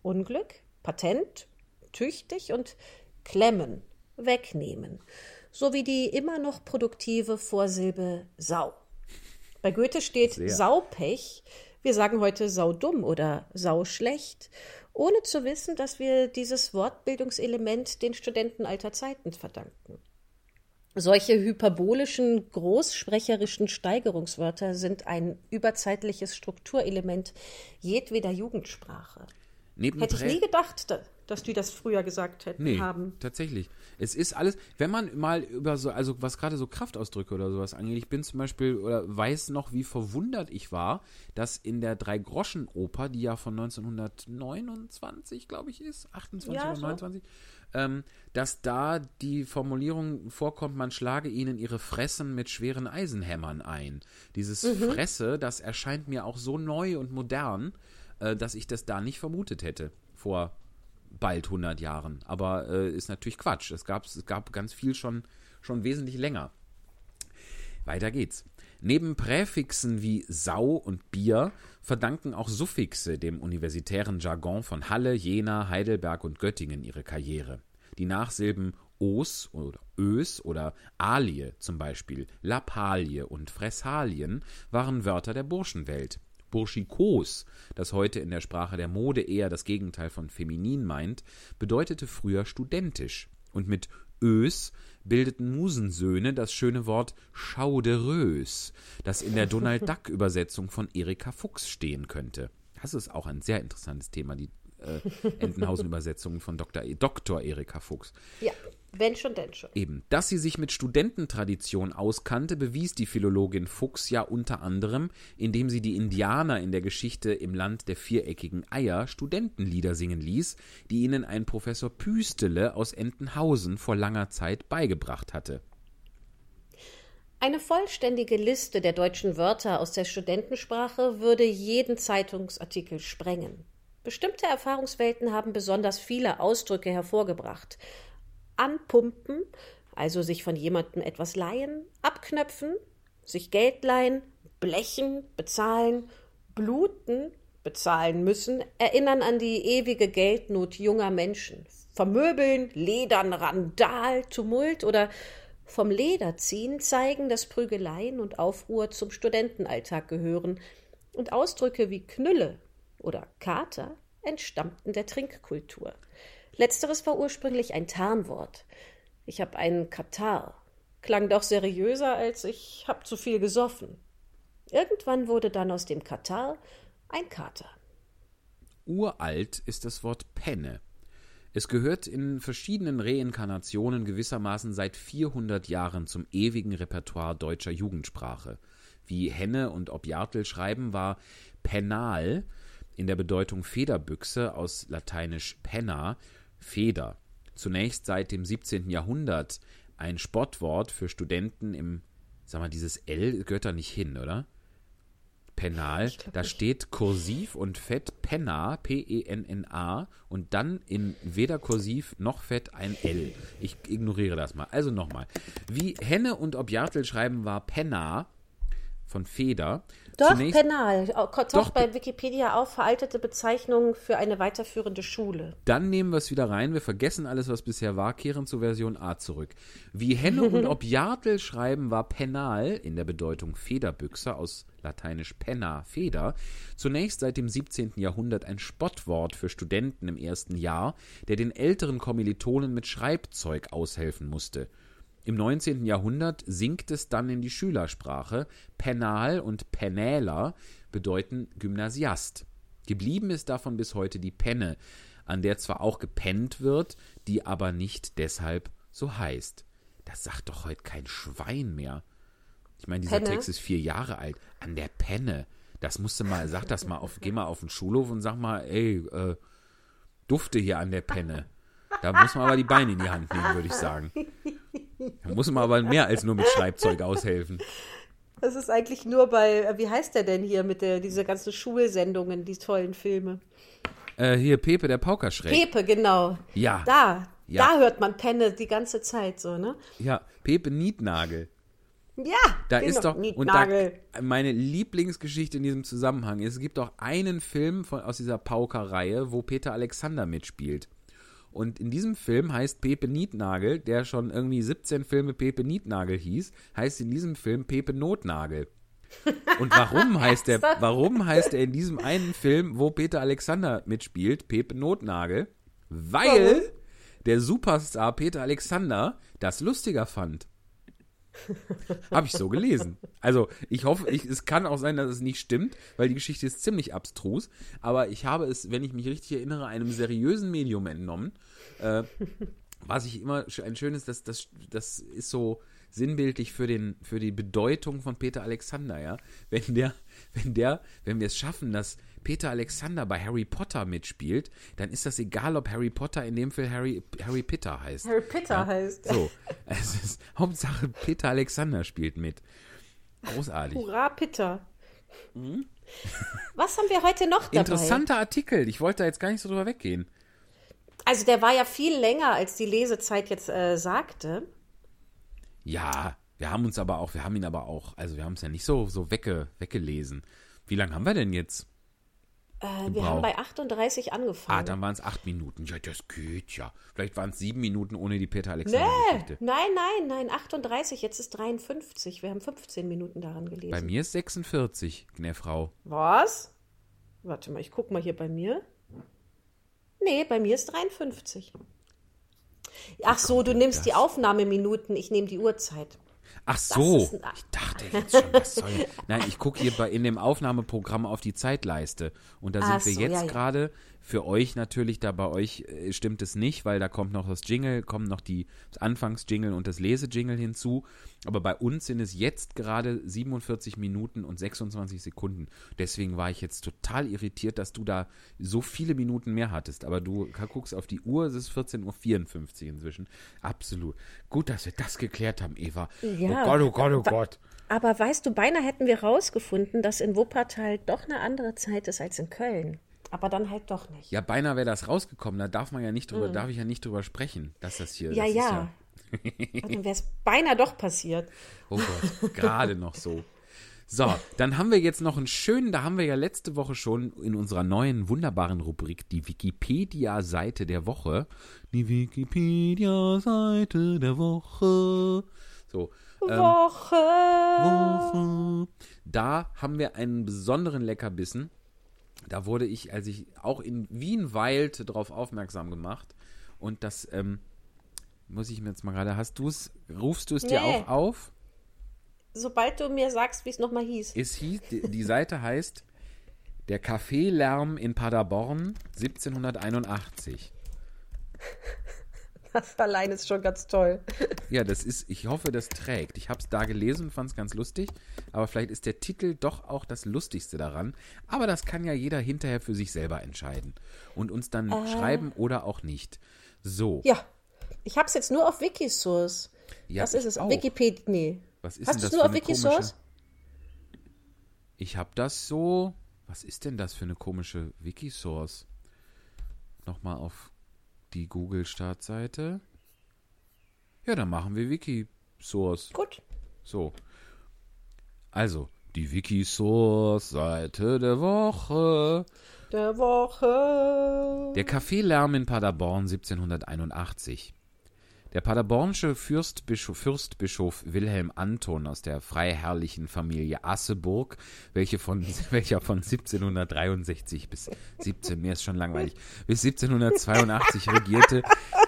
C: Unglück, Patent, tüchtig und klemmen, wegnehmen, sowie die immer noch produktive Vorsilbe Sau. Bei Goethe steht Sehr. Saupech, wir sagen heute saudumm oder sauschlecht, ohne zu wissen, dass wir dieses Wortbildungselement den Studenten alter Zeiten verdanken. Solche hyperbolischen, großsprecherischen Steigerungswörter sind ein überzeitliches Strukturelement jedweder Jugendsprache. Neben Hätte ich nie gedacht, dass die das früher gesagt hätten
B: nee,
C: haben.
B: Tatsächlich. Es ist alles, wenn man mal über so, also was gerade so Kraftausdrücke oder sowas angeht, ich bin zum Beispiel oder weiß noch, wie verwundert ich war, dass in der Drei-Groschen-Oper, die ja von 1929, glaube ich, ist, 28 ja, oder 29, so ähm, dass da die Formulierung vorkommt, man schlage ihnen ihre Fressen mit schweren Eisenhämmern ein. Dieses mhm. Fresse, das erscheint mir auch so neu und modern, äh, dass ich das da nicht vermutet hätte vor bald 100 Jahren. Aber äh, ist natürlich Quatsch. Es gab, es gab ganz viel schon, schon wesentlich länger. Weiter geht's. Neben Präfixen wie Sau und Bier verdanken auch Suffixe dem universitären Jargon von Halle, Jena, Heidelberg und Göttingen ihre Karriere. Die Nachsilben Os oder Ös oder Alie zum Beispiel, Lappalie und Fressalien waren Wörter der Burschenwelt. Burschikos, das heute in der Sprache der Mode eher das Gegenteil von feminin meint, bedeutete früher studentisch. Und mit Ös bildeten Musensöhne das schöne Wort schauderös, das in der Donald Duck Übersetzung von Erika Fuchs stehen könnte. Das ist auch ein sehr interessantes Thema, die äh, Entenhausen-Übersetzung von Dr. E Dr. Erika Fuchs.
C: Ja, wenn schon, denn schon.
B: Eben. Dass sie sich mit Studententradition auskannte, bewies die Philologin Fuchs ja unter anderem, indem sie die Indianer in der Geschichte im Land der viereckigen Eier Studentenlieder singen ließ, die ihnen ein Professor Püstele aus Entenhausen vor langer Zeit beigebracht hatte.
C: Eine vollständige Liste der deutschen Wörter aus der Studentensprache würde jeden Zeitungsartikel sprengen. Bestimmte Erfahrungswelten haben besonders viele Ausdrücke hervorgebracht. Anpumpen, also sich von jemandem etwas leihen, abknöpfen, sich Geld leihen, blechen, bezahlen, bluten, bezahlen müssen, erinnern an die ewige Geldnot junger Menschen, vermöbeln, ledern, Randal, Tumult oder vom Leder ziehen zeigen, dass Prügeleien und Aufruhr zum Studentenalltag gehören und Ausdrücke wie Knülle oder Kater entstammten der Trinkkultur. Letzteres war ursprünglich ein Tarnwort. Ich habe einen Katar. Klang doch seriöser als ich hab zu viel gesoffen. Irgendwann wurde dann aus dem Katar ein Kater.
B: Uralt ist das Wort Penne. Es gehört in verschiedenen Reinkarnationen gewissermaßen seit 400 Jahren zum ewigen Repertoire deutscher Jugendsprache. Wie Henne und Objartel schreiben, war Pennal in der Bedeutung Federbüchse aus lateinisch penna, Feder. Zunächst seit dem 17. Jahrhundert ein Spottwort für Studenten im, sag mal, dieses L gehört da nicht hin, oder? Penal, da steht kursiv und fett Penna, P-E-N-N-A und dann in weder kursiv noch fett ein L. Ich ignoriere das mal. Also nochmal. Wie Henne und Objartel schreiben, war Penna von Feder.
C: Doch,
B: Zunächst-
C: Penal. Taucht
B: Doch,
C: bei Wikipedia auf, veraltete Bezeichnung für eine weiterführende Schule.
B: Dann nehmen wir es wieder rein. Wir vergessen alles, was bisher war, kehren zur Version A zurück. Wie Henne und Objartel schreiben, war Penal in der Bedeutung Federbüchse aus lateinisch penna, Feder, zunächst seit dem 17. Jahrhundert ein Spottwort für Studenten im ersten Jahr, der den älteren Kommilitonen mit Schreibzeug aushelfen musste. Im 19. Jahrhundert sinkt es dann in die Schülersprache. Penal und Penäler bedeuten Gymnasiast. Geblieben ist davon bis heute die Penne, an der zwar auch gepennt wird, die aber nicht deshalb so heißt. Das sagt doch heute kein Schwein mehr. Ich meine, dieser
C: Penne?
B: Text ist vier Jahre alt. An der Penne. Das musste mal, sag das mal auf, geh mal auf den Schulhof und sag mal, ey, äh, dufte hier an der Penne. Da muss man aber die Beine in die Hand nehmen, würde ich sagen. Da muss man aber mehr als nur mit Schreibzeug aushelfen.
C: Das ist eigentlich nur bei, äh, wie heißt der denn hier mit der, diese ganzen Schulsendungen, die tollen Filme?
B: Äh, hier, Pepe, der Paukerschreck.
C: Pepe, genau.
B: Ja.
C: Da,
B: Ja.
C: da hört man Penne die ganze Zeit so, ne?
B: Ja, Pepe Nietnagel.
C: Ja,
B: Da
C: genau.
B: ist doch, und da, meine Lieblingsgeschichte in diesem Zusammenhang ist, es gibt auch einen Film von, aus dieser Pauker-Reihe, wo Peter Alexander mitspielt. Und in diesem Film heißt Pepe Nietnagel, der schon irgendwie 17 Filme Pepe Nietnagel hieß, heißt in diesem Film Pepe Notnagel. Und warum heißt er, warum heißt er in diesem einen Film, wo Peter Alexander mitspielt, Pepe Notnagel? Weil der Superstar Peter Alexander das lustiger fand. Habe ich so gelesen. Also ich hoffe, ich, es kann auch sein, dass es nicht stimmt, weil die Geschichte ist ziemlich abstrus. Aber ich habe es, wenn ich mich richtig erinnere, einem seriösen Medium entnommen. Äh, was ich immer ein schönes, das, das, das ist so sinnbildlich für, den, für die Bedeutung von Peter Alexander, ja. Wenn der, wenn der, wenn wir es schaffen, dass Peter Alexander bei Harry Potter mitspielt, dann ist das egal, ob Harry Potter in dem Fall Harry, Harry Pitter heißt.
C: Harry Potter heißt.
B: So, es ist Hauptsache Peter Alexander spielt mit. Großartig.
C: Hurra, Pitter. Was haben wir heute noch dabei?
B: Interessanter Artikel. Ich wollte da jetzt gar nicht so drüber weggehen.
C: Also der war ja viel länger, als die Lesezeit jetzt äh, sagte.
B: Ja, wir haben uns aber auch, wir haben ihn aber auch, also wir haben es ja nicht so, so wegge, weggelesen. Wie lange haben wir denn jetzt?
C: Äh, wir haben bei 38 angefangen.
B: Ah, dann waren es acht Minuten. Ja, das geht ja. Vielleicht waren es sieben Minuten ohne die Peter
C: nee,
B: Alexander-Geschichte.
C: nein, nein, nein, 38, jetzt ist 53. Wir haben 15 Minuten daran gelesen.
B: Bei mir ist 46, Frau.
C: Was? Warte mal, ich guck mal hier bei mir. Nee, bei mir ist 53. Ach so, du nimmst die Aufnahmeminuten, ich nehme die Uhrzeit.
B: Ach so,
C: ein-
B: ich dachte jetzt schon, was soll Nein, ich gucke hier bei, in dem Aufnahmeprogramm auf die Zeitleiste. Und da sind
C: Ach
B: wir
C: so,
B: jetzt
C: ja.
B: gerade, für euch natürlich, da bei euch äh, stimmt es nicht, weil da kommt noch das Jingle, kommen noch die, das Anfangsjingle und das Lesejingle hinzu, aber bei uns sind es jetzt gerade 47 Minuten und 26 Sekunden. Deswegen war ich jetzt total irritiert, dass du da so viele Minuten mehr hattest, aber du guckst auf die Uhr, es ist 14.54 Uhr inzwischen. Absolut. Gut, dass wir das geklärt haben, Eva.
C: Ja.
B: Oh Gott, oh Gott, oh Gott.
C: Aber weißt du, beinahe hätten wir rausgefunden, dass in Wuppertal doch eine andere Zeit ist als in Köln. Aber dann halt doch nicht.
B: Ja, beinahe wäre das rausgekommen. Da darf man ja nicht drüber, darf ich ja nicht drüber sprechen, dass das hier.
C: Mhm. Ja,
B: das
C: ja. Und dann wäre es beinahe doch passiert.
B: oh Gott, gerade noch so. So, dann haben wir jetzt noch einen schönen, da haben wir ja letzte Woche schon in unserer neuen wunderbaren Rubrik die Wikipedia-Seite der Woche. Die Wikipedia-Seite der Woche. So, ähm,
C: Woche.
B: Woche. Da haben wir einen besonderen Leckerbissen. Da wurde ich, als ich auch in Wien weilt, darauf aufmerksam gemacht. Und das, ähm, muss ich mir jetzt mal gerade, hast du es, rufst du es dir
C: Nee.
B: auch auf?
C: Sobald du mir sagst, wie es nochmal hieß.
B: Es hieß, die, die Seite heißt Der Kaffeelärm in Paderborn 1781.
C: Das allein ist schon ganz toll.
B: Ja, das ist, ich hoffe, das trägt. Ich habe es da gelesen und fand es ganz lustig, aber vielleicht ist der Titel doch auch das Lustigste daran. Aber das kann ja jeder hinterher für sich selber entscheiden und uns dann schreiben oder auch nicht. So,
C: Ja, ich habe es jetzt nur auf Wikisource.
B: Ja,
C: Was ist es?
B: auch.
C: Wikipedia? Nee.
B: was ist
C: Hast du es nur auf Wikisource?
B: komische... ich habe das so. Was ist denn das für eine komische Wikisource? Nochmal auf die Google-Startseite. Ja, dann machen wir Wikisource.
C: Gut.
B: So. Also, die Wikisource-Seite der Woche.
C: Der Woche.
B: Der Kaffeelärm in Paderborn 1781. Der paderbornische Fürstbischof, Fürstbischof Wilhelm Anton aus der freiherrlichen Familie Asseburg, welche von, welcher von 1763 bis 17, mir ist schon langweilig, bis 1782 regierte,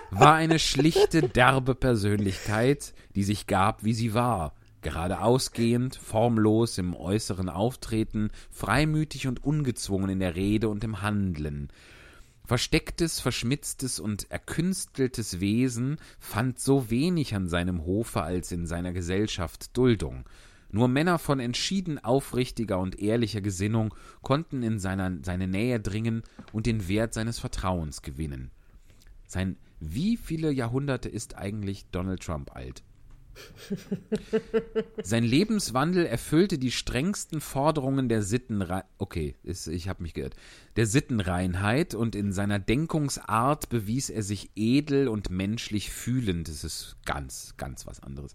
B: war eine schlichte, derbe Persönlichkeit, die sich gab, wie sie war, geradeausgehend, formlos im äußeren Auftreten, freimütig und ungezwungen in der Rede und im Handeln. Verstecktes, verschmitztes und erkünsteltes Wesen fand so wenig an seinem Hofe als in seiner Gesellschaft Duldung. Nur Männer von entschieden aufrichtiger und ehrlicher Gesinnung konnten in seiner, seine Nähe dringen und den Wert seines Vertrauens gewinnen. Sein wie viele Jahrhunderte ist eigentlich Donald Trump alt? Sein Lebenswandel erfüllte die strengsten Forderungen der Sittenreinheit. Okay, ist, ich habe mich geirrt. Der Sittenreinheit und in seiner Denkungsart bewies er sich edel und menschlich fühlend. Das ist ganz, ganz was anderes.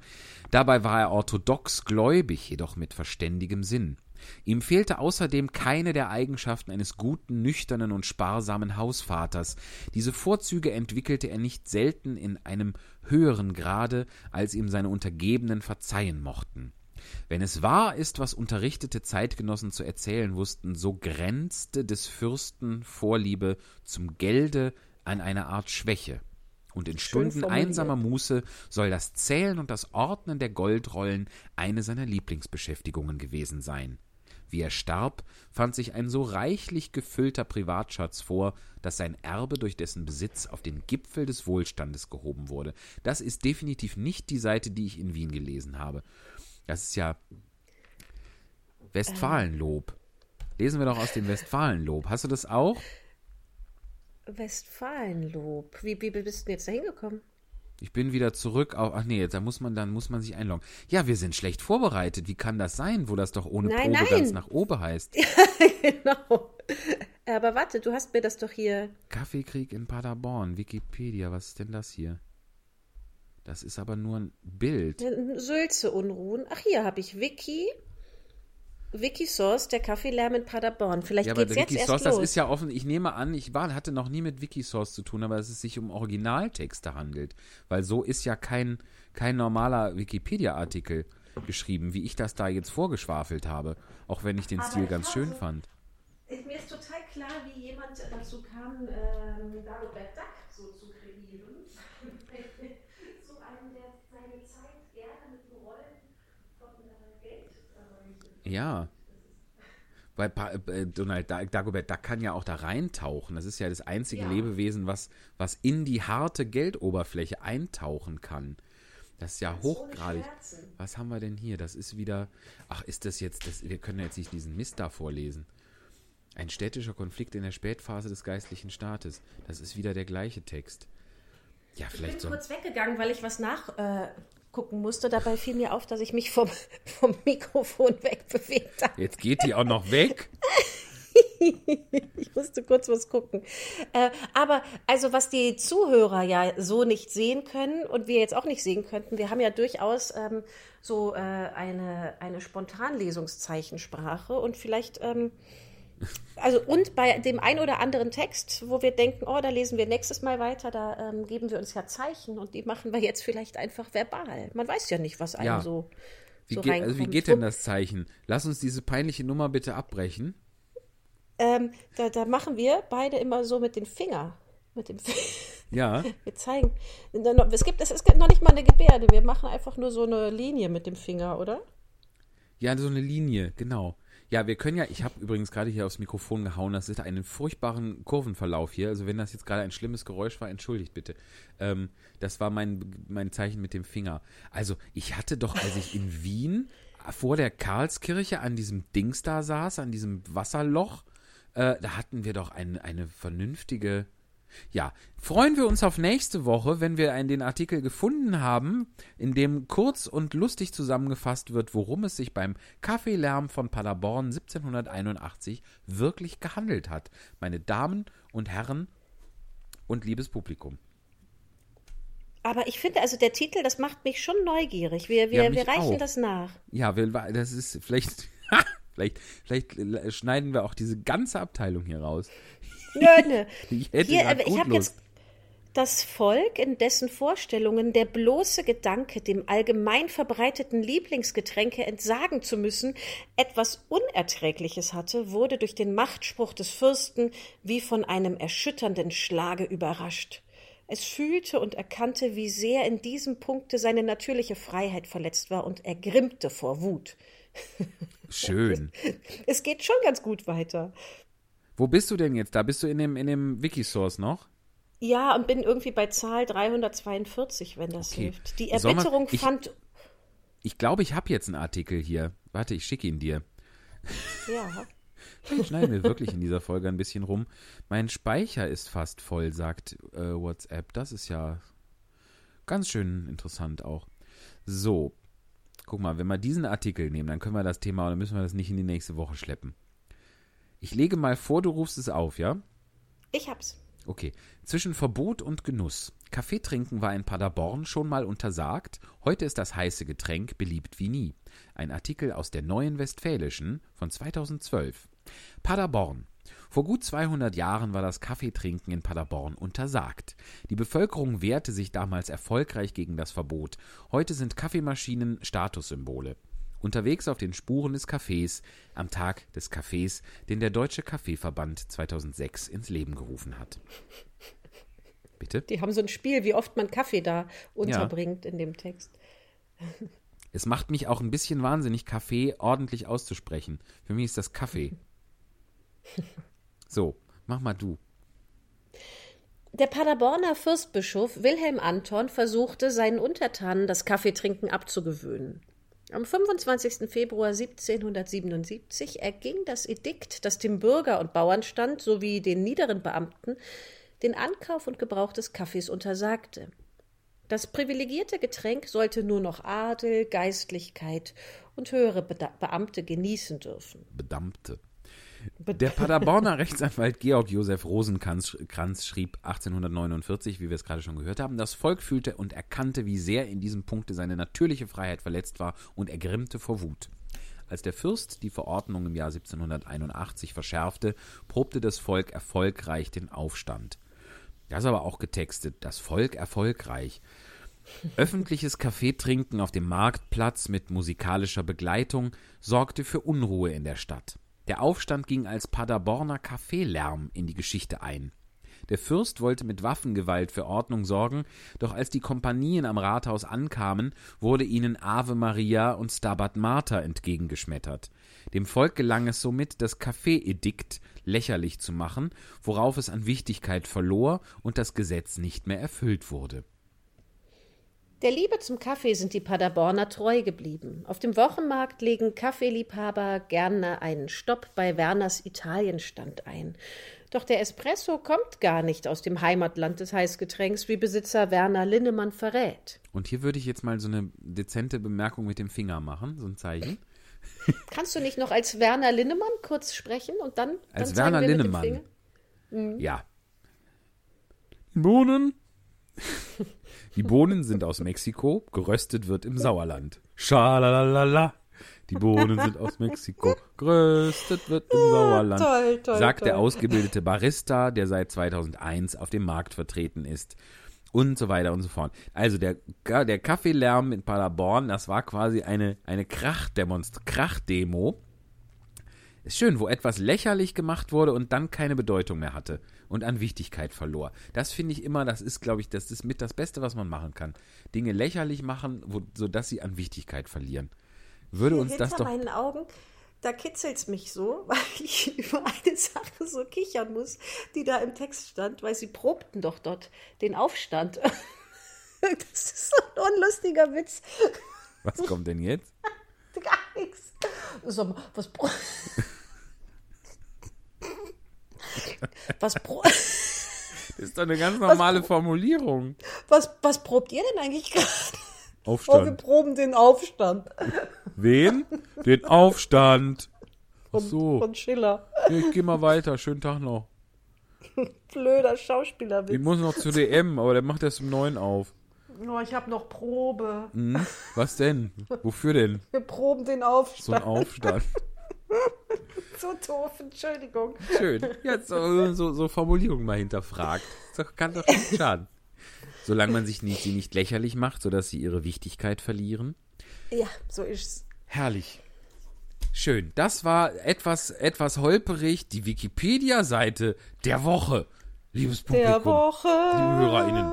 B: Dabei war er orthodox gläubig, jedoch mit verständigem Sinn. Ihm fehlte außerdem keine der Eigenschaften eines guten, nüchternen und sparsamen Hausvaters. Diese Vorzüge entwickelte er nicht selten in einem höheren Grade, als ihm seine Untergebenen verzeihen mochten. Wenn es wahr ist, was unterrichtete Zeitgenossen zu erzählen wussten, so grenzte des Fürsten Vorliebe zum Gelde an eine Art Schwäche. Und in Stunden einsamer Muße soll das Zählen und das Ordnen der Goldrollen eine seiner Lieblingsbeschäftigungen gewesen sein. Wie er starb, fand sich ein so reichlich gefüllter Privatschatz vor, dass sein Erbe durch dessen Besitz auf den Gipfel des Wohlstandes gehoben wurde. Das ist definitiv nicht die Seite, die ich in Wien gelesen habe. Das ist ja Westfalenlob. Lesen wir doch aus dem Westfalenlob. Hast du das auch?
C: Westfalenlob. Wie, wie bist du denn jetzt da hingekommen?
B: Ich bin wieder zurück auf. Ach nee, da muss man dann muss man sich einloggen. Ja, wir sind schlecht vorbereitet. Wie kann das sein, wo das doch ohne
C: Nein,
B: Probe
C: nein.
B: ganz nach oben heißt?
C: genau. Aber warte, du hast mir das doch hier.
B: Kaffeekrieg in Paderborn, Wikipedia, was ist denn das hier? Das ist aber nur ein Bild.
C: Sülze-Unruhen. Ach, hier habe ich Wiki. Wikisource, der Kaffeelärm in Paderborn. Vielleicht
B: Ja, aber
C: geht's
B: der
C: jetzt erst
B: Wikisource,
C: los.
B: das ist ja offen. Ich nehme an, ich war, hatte noch nie mit Wikisource zu tun, aber dass es sich um Originaltexte handelt. Weil so ist ja kein, kein normaler Wikipedia-Artikel geschrieben, wie ich das da jetzt vorgeschwafelt habe. Auch wenn ich den
C: Aber
B: Stil
C: ich
B: ganz schön fand.
C: Mir ist total klar, wie jemand dazu kam, ähm, Dagobert Duck so zu kreieren. so einen, der seine Zeit gerne mit den Rollen von äh, Geld verwendet.
B: Ja. Weil Pa- äh, Donald Da- Dagobert Duck kann ja auch da reintauchen. Das ist ja das einzige
C: Ja.
B: Lebewesen, was, was in die harte Geldoberfläche eintauchen kann. Das ist ja
C: ohne
B: hochgradig. Was haben wir denn hier? Das ist wieder. Ach, ist das jetzt. Das, wir können jetzt nicht diesen Mist da vorlesen. Ein städtischer Konflikt in der Spätphase des geistlichen Staates. Das ist wieder der gleiche Text. Ja,
C: Ich bin
B: vielleicht so.
C: kurz weggegangen, weil ich was nachgucken äh, gucken musste. Dabei fiel mir auf, dass ich mich vom, vom Mikrofon wegbewegt habe.
B: Jetzt geht die auch noch weg.
C: Ich musste kurz was gucken. Äh, aber also was die Zuhörer ja so nicht sehen können und wir jetzt auch nicht sehen könnten, wir haben ja durchaus ähm, so äh, eine, eine Spontanlesungszeichensprache und vielleicht, ähm, also und bei dem ein oder anderen Text, wo wir denken, oh, da lesen wir nächstes Mal weiter, da ähm, geben wir uns ja Zeichen und die machen wir jetzt vielleicht einfach verbal. Man weiß ja nicht, was einem
B: Ja.
C: so,
B: Wie,
C: so
B: geht, also wie
C: reinkommt.
B: geht denn das Zeichen? Lass uns diese peinliche Nummer bitte abbrechen.
C: Ähm, da, da machen wir beide immer so mit den Finger. Mit dem Finger.
B: Ja.
C: Wir zeigen. Es gibt, es ist noch nicht mal eine Gebärde. Wir machen einfach nur so eine Linie mit dem Finger, oder?
B: Ja, so eine Linie, genau. Ja, wir können ja, ich habe übrigens gerade hier aufs Mikrofon gehauen, das ist einen furchtbaren Kurvenverlauf hier. Also wenn das jetzt gerade ein schlimmes Geräusch war, entschuldigt bitte. Ähm, das war mein, mein Zeichen mit dem Finger. Also ich hatte doch, als ich in Wien vor der Karlskirche an diesem Dings da saß, an diesem Wasserloch, äh, da hatten wir doch ein, eine vernünftige, Ja, freuen wir uns auf nächste Woche, wenn wir einen, den Artikel gefunden haben, in dem kurz und lustig zusammengefasst wird, worum es sich beim Kaffeelärm von Paderborn 1781 wirklich gehandelt hat. Meine Damen und Herren und liebes Publikum.
C: Aber ich finde, also der Titel, das macht mich schon neugierig. Wir, wir,
B: Ja,
C: wir reichen
B: auch.
C: das nach.
B: Ja, wir, das ist vielleicht, vielleicht, vielleicht schneiden wir auch diese ganze Abteilung hier raus.
C: Nö, nö.
B: Ich hätte
C: Hier, aber ich habe jetzt das Volk, in dessen Vorstellungen der bloße Gedanke, dem allgemein verbreiteten Lieblingsgetränke entsagen zu müssen, etwas Unerträgliches hatte, wurde durch den Machtspruch des Fürsten wie von einem erschütternden Schlage überrascht. Es fühlte und erkannte, wie sehr in diesem Punkte seine natürliche Freiheit verletzt war und ergrimmte vor Wut.
B: Schön.
C: Es geht schon ganz gut weiter.
B: Wo bist du denn jetzt? Da bist du in dem, in dem Wikisource noch?
C: Ja, und bin irgendwie bei Zahl 342, wenn das
B: Okay.
C: hilft. Die Erbitterung
B: ich-
C: fand.
B: Ich glaube, ich habe jetzt einen Artikel hier. Warte, ich schicke ihn dir.
C: Ja.
B: Vielleicht schneiden wir wirklich in dieser Folge ein bisschen rum. Mein Speicher ist fast voll, sagt äh, WhatsApp. Das ist ja ganz schön interessant auch. So, guck mal, wenn wir diesen Artikel nehmen, dann können wir das Thema, dann müssen wir das nicht in die nächste Woche schleppen. Ich lege mal vor, du rufst es auf, ja?
C: Ich hab's.
B: Okay. Zwischen Verbot und Genuss. Kaffee trinken war in Paderborn schon mal untersagt. Heute ist das heiße Getränk beliebt wie nie. Ein Artikel aus der Neuen Westfälischen von 2012. Paderborn. Vor gut 200 Jahren war das Kaffeetrinken in Paderborn untersagt. Die Bevölkerung wehrte sich damals erfolgreich gegen das Verbot. Heute sind Kaffeemaschinen Statussymbole. Unterwegs auf den Spuren des Kaffees am Tag des Kaffees, den der Deutsche Kaffeeverband 2006 ins Leben gerufen hat. Bitte?
C: Die haben so ein Spiel, wie oft man Kaffee da unterbringt in dem Text.
B: Es macht mich auch ein bisschen wahnsinnig, Kaffee ordentlich auszusprechen. Für mich ist das Kaffee. So, mach mal du.
C: Der Paderborner Fürstbischof Wilhelm Anton versuchte, seinen Untertanen das Kaffeetrinken abzugewöhnen. Am 25. Februar 1777 erging das Edikt, das dem Bürger- und Bauernstand sowie den niederen Beamten den Ankauf und Gebrauch des Kaffees untersagte. Das privilegierte Getränk sollte nur noch Adel, Geistlichkeit und höhere Beda- Beamte genießen dürfen.
B: Bedammte. Der Paderborner Rechtsanwalt Georg Josef Rosenkranz Kranz schrieb 1849, wie wir es gerade schon gehört haben, das Volk fühlte und erkannte, wie sehr in diesem Punkte seine natürliche Freiheit verletzt war und ergrimmte vor Wut. Als der Fürst die Verordnung im Jahr 1781 verschärfte, probte das Volk erfolgreich den Aufstand. Das aber auch getextet, das Volk erfolgreich. Öffentliches Kaffeetrinken auf dem Marktplatz mit musikalischer Begleitung sorgte für Unruhe in der Stadt. Der Aufstand ging als Paderborner Kaffeelärm in die Geschichte ein. Der Fürst wollte mit Waffengewalt für Ordnung sorgen, doch als die Kompanien am Rathaus ankamen, wurde ihnen Ave Maria und Stabat Mater entgegengeschmettert. Dem Volk gelang es somit, das Kaffeeedikt lächerlich zu machen, worauf es an Wichtigkeit verlor und das Gesetz nicht mehr erfüllt wurde.
C: Der Liebe zum Kaffee sind die Paderborner treu geblieben. Auf dem Wochenmarkt legen Kaffeeliebhaber gerne einen Stopp bei Werners Italienstand ein. Doch der Espresso kommt gar nicht aus dem Heimatland des Heißgetränks, wie Besitzer Werner Linnemann verrät.
B: Und hier würde ich jetzt mal so eine dezente Bemerkung mit dem Finger machen, so ein Zeichen.
C: Kannst du nicht noch als Werner Linnemann kurz sprechen und dann,
B: Als
C: dann
B: Werner Linnemann.
C: Finger?
B: Ja. Bohnen. Die Bohnen sind aus Mexiko, geröstet wird im Sauerland. Schalalala. Die Bohnen sind aus Mexiko, geröstet wird im Sauerland.
C: toll, toll,
B: sagt der
C: toll.
B: ausgebildete Barista, der seit 2001 auf dem Markt vertreten ist. Und so weiter und so fort. Also der, der Kaffeelärm in Paderborn, das war quasi eine, eine Krachdemo. Ist schön, wo etwas lächerlich gemacht wurde und dann keine Bedeutung mehr hatte und an Wichtigkeit verlor. Das finde ich immer, das ist, glaube ich, das ist mit das Beste, was man machen kann. Dinge lächerlich machen, wo, sodass sie an Wichtigkeit verlieren. Würde uns das doch.
C: meinen Augen, da kitzelt's mich so, weil ich über eine Sache so kichern muss, die da im Text stand, weil sie probten doch dort den Aufstand. Das ist so ein unlustiger Witz.
B: Was kommt denn jetzt?
C: Gar nichts. Sag mal, was pro was pro
B: ist doch eine ganz normale Formulierung.
C: Was, was probt ihr denn eigentlich gerade? Oh, wir
B: Aufstand.
C: proben den Aufstand
B: Wen? Den Aufstand. Ach
C: von,
B: so.
C: von Schiller.
B: Ja, ich geh mal weiter. Schönen Tag noch.
C: Blöder
B: Ich
C: Schauspielerwitz.
B: muss noch zu DM, aber der macht erst um neun auf.
C: Oh, ich habe noch Probe.
B: Hm? Was denn? Wofür denn?
C: Wir proben den
B: So
C: Aufstand.
B: ein Aufstand.
C: So doof, Entschuldigung.
B: Schön. Jetzt so, so, so Formulierungen mal hinterfragt. Das kann doch nicht schaden. Solange man sich nicht, sie nicht lächerlich macht, sodass sie ihre Wichtigkeit verlieren.
C: Ja, so ist's.
B: Herrlich. Schön. Das war etwas, etwas holperig die Wikipedia-Seite der Woche. Liebes Publikum.
C: Der Woche.
B: liebe HörerInnen.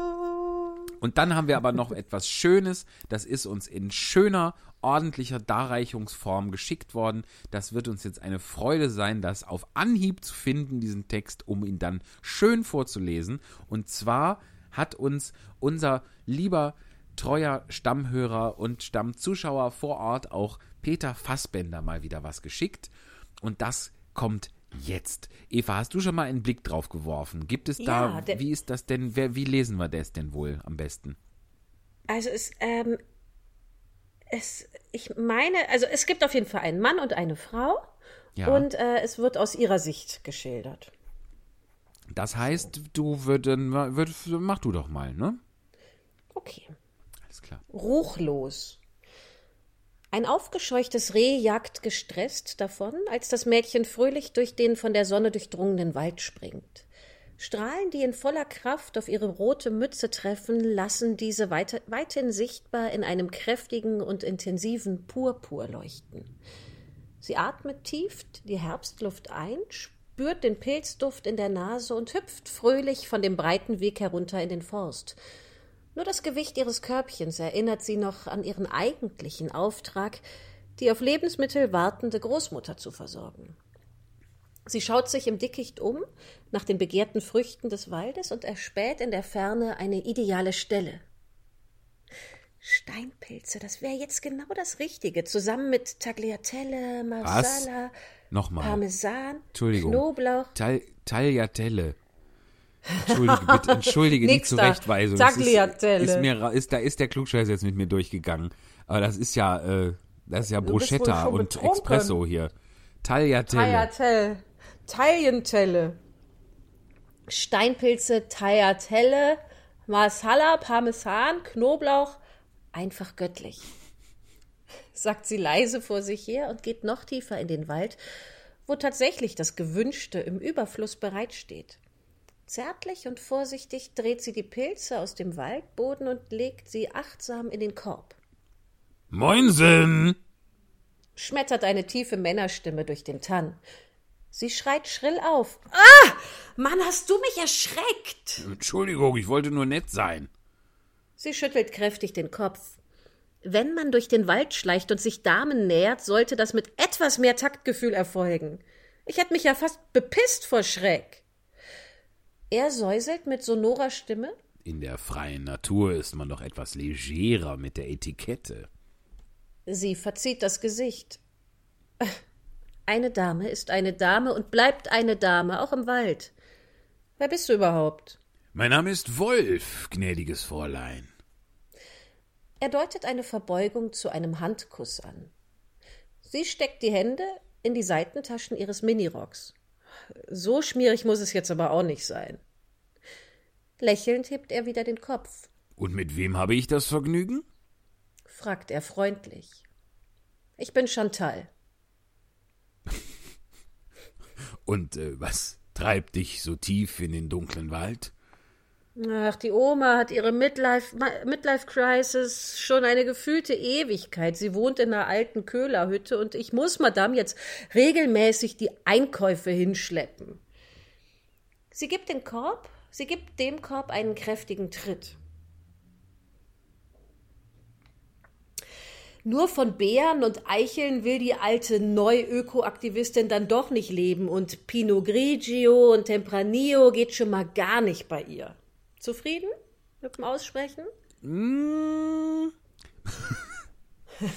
B: Und dann haben wir aber noch etwas Schönes. Das ist uns in schöner, ordentlicher Darreichungsform geschickt worden. Das wird uns jetzt eine Freude sein, das auf Anhieb zu finden, diesen Text, um ihn dann schön vorzulesen. Und zwar hat uns unser lieber treuer Stammhörer und Stammzuschauer vor Ort auch Peter Fassbender mal wieder was geschickt. Und das kommt jetzt. Eva, hast du schon mal einen Blick drauf geworfen? Gibt es da,
C: Ja, der-
B: wie ist das denn, wer, wie lesen wir das denn wohl am besten?
C: Also es, ähm, es, ich meine, also es gibt auf jeden Fall einen Mann und eine Frau
B: Ja.
C: und äh, es wird aus ihrer Sicht geschildert.
B: Das heißt, du würden, würd, mach du doch mal, ne?
C: Okay.
B: Alles klar.
C: Ruchlos. Ein aufgescheuchtes Reh jagt gestresst davon, als das Mädchen fröhlich durch den von der Sonne durchdrungenen Wald springt. Strahlen, die in voller Kraft auf ihre rote Mütze treffen, lassen diese weite, weithin sichtbar in einem kräftigen und intensiven Purpur leuchten. Sie atmet tief die Herbstluft ein, spürt den Pilzduft in der Nase und hüpft fröhlich von dem breiten Weg herunter in den Forst. Nur das Gewicht ihres Körbchens erinnert sie noch an ihren eigentlichen Auftrag, die auf Lebensmittel wartende Großmutter zu versorgen. Sie schaut sich im Dickicht um nach den begehrten Früchten des Waldes und erspäht in der Ferne eine ideale Stelle. Steinpilze, das wäre jetzt genau das Richtige, zusammen mit Tagliatelle, Marsala,
B: Nochmal.
C: Parmesan. Knoblauch.
B: Tal Tagliatelle. Entschuldige, bitte, entschuldige die. Zurechtweisung.
C: Tagliatelle.
B: Ist, ist mir, ist, da ist der Klugscheiß jetzt mit mir durchgegangen. Aber das ist ja, äh, das ist ja Bruschetta und
C: betrunken.
B: Espresso hier. Tagliatelle.
C: Tagliatelle. Taglientelle. Steinpilze, Tagliatelle, Marsala, Parmesan, Knoblauch. Einfach göttlich. Sagt sie leise vor sich her und geht noch tiefer in den Wald, wo tatsächlich das Gewünschte im Überfluss bereitsteht. Zärtlich und vorsichtig dreht sie die Pilze aus dem Waldboden und legt sie achtsam in den Korb.
B: Moinsen!
C: schmettert eine tiefe Männerstimme durch den Tann. Sie schreit schrill auf. Ah! Mann, hast du mich erschreckt!
B: Entschuldigung, ich wollte nur nett sein.
C: Sie schüttelt kräftig den Kopf. Wenn man durch den Wald schleicht und sich Damen nähert, sollte das mit etwas mehr Taktgefühl erfolgen. Ich hätte mich ja fast bepisst vor Schreck. Er säuselt mit sonorer Stimme.
B: In der freien Natur ist man doch etwas legerer mit der Etikette.
C: Sie verzieht das Gesicht. Eine Dame ist eine Dame und bleibt eine Dame, auch im Wald. Wer bist du überhaupt?
B: Mein Name ist Wolf, gnädiges Fräulein.
C: Er deutet eine Verbeugung zu einem Handkuss an. Sie steckt die Hände in die Seitentaschen ihres Minirocks. So schmierig muss es jetzt aber auch nicht sein. Lächelnd hebt er wieder den Kopf,
B: Und mit wem habe ich das Vergnügen?
C: fragt er freundlich. Ich bin Chantal.
B: Und äh, was treibt dich so tief in den dunklen Wald?
C: Ach, die Oma hat ihre Midlife, Midlife Crisis schon eine gefühlte Ewigkeit. Sie wohnt in einer alten Köhlerhütte und ich muss Madame jetzt regelmäßig die Einkäufe hinschleppen. Sie gibt den Korb, sie gibt dem Korb einen kräftigen Tritt. Nur von Beeren und Eicheln will die alte Neu-Öko-Aktivistin dann doch nicht leben und Pinot Grigio und Tempranillo geht schon mal gar nicht bei ihr. Zufrieden mit dem Aussprechen?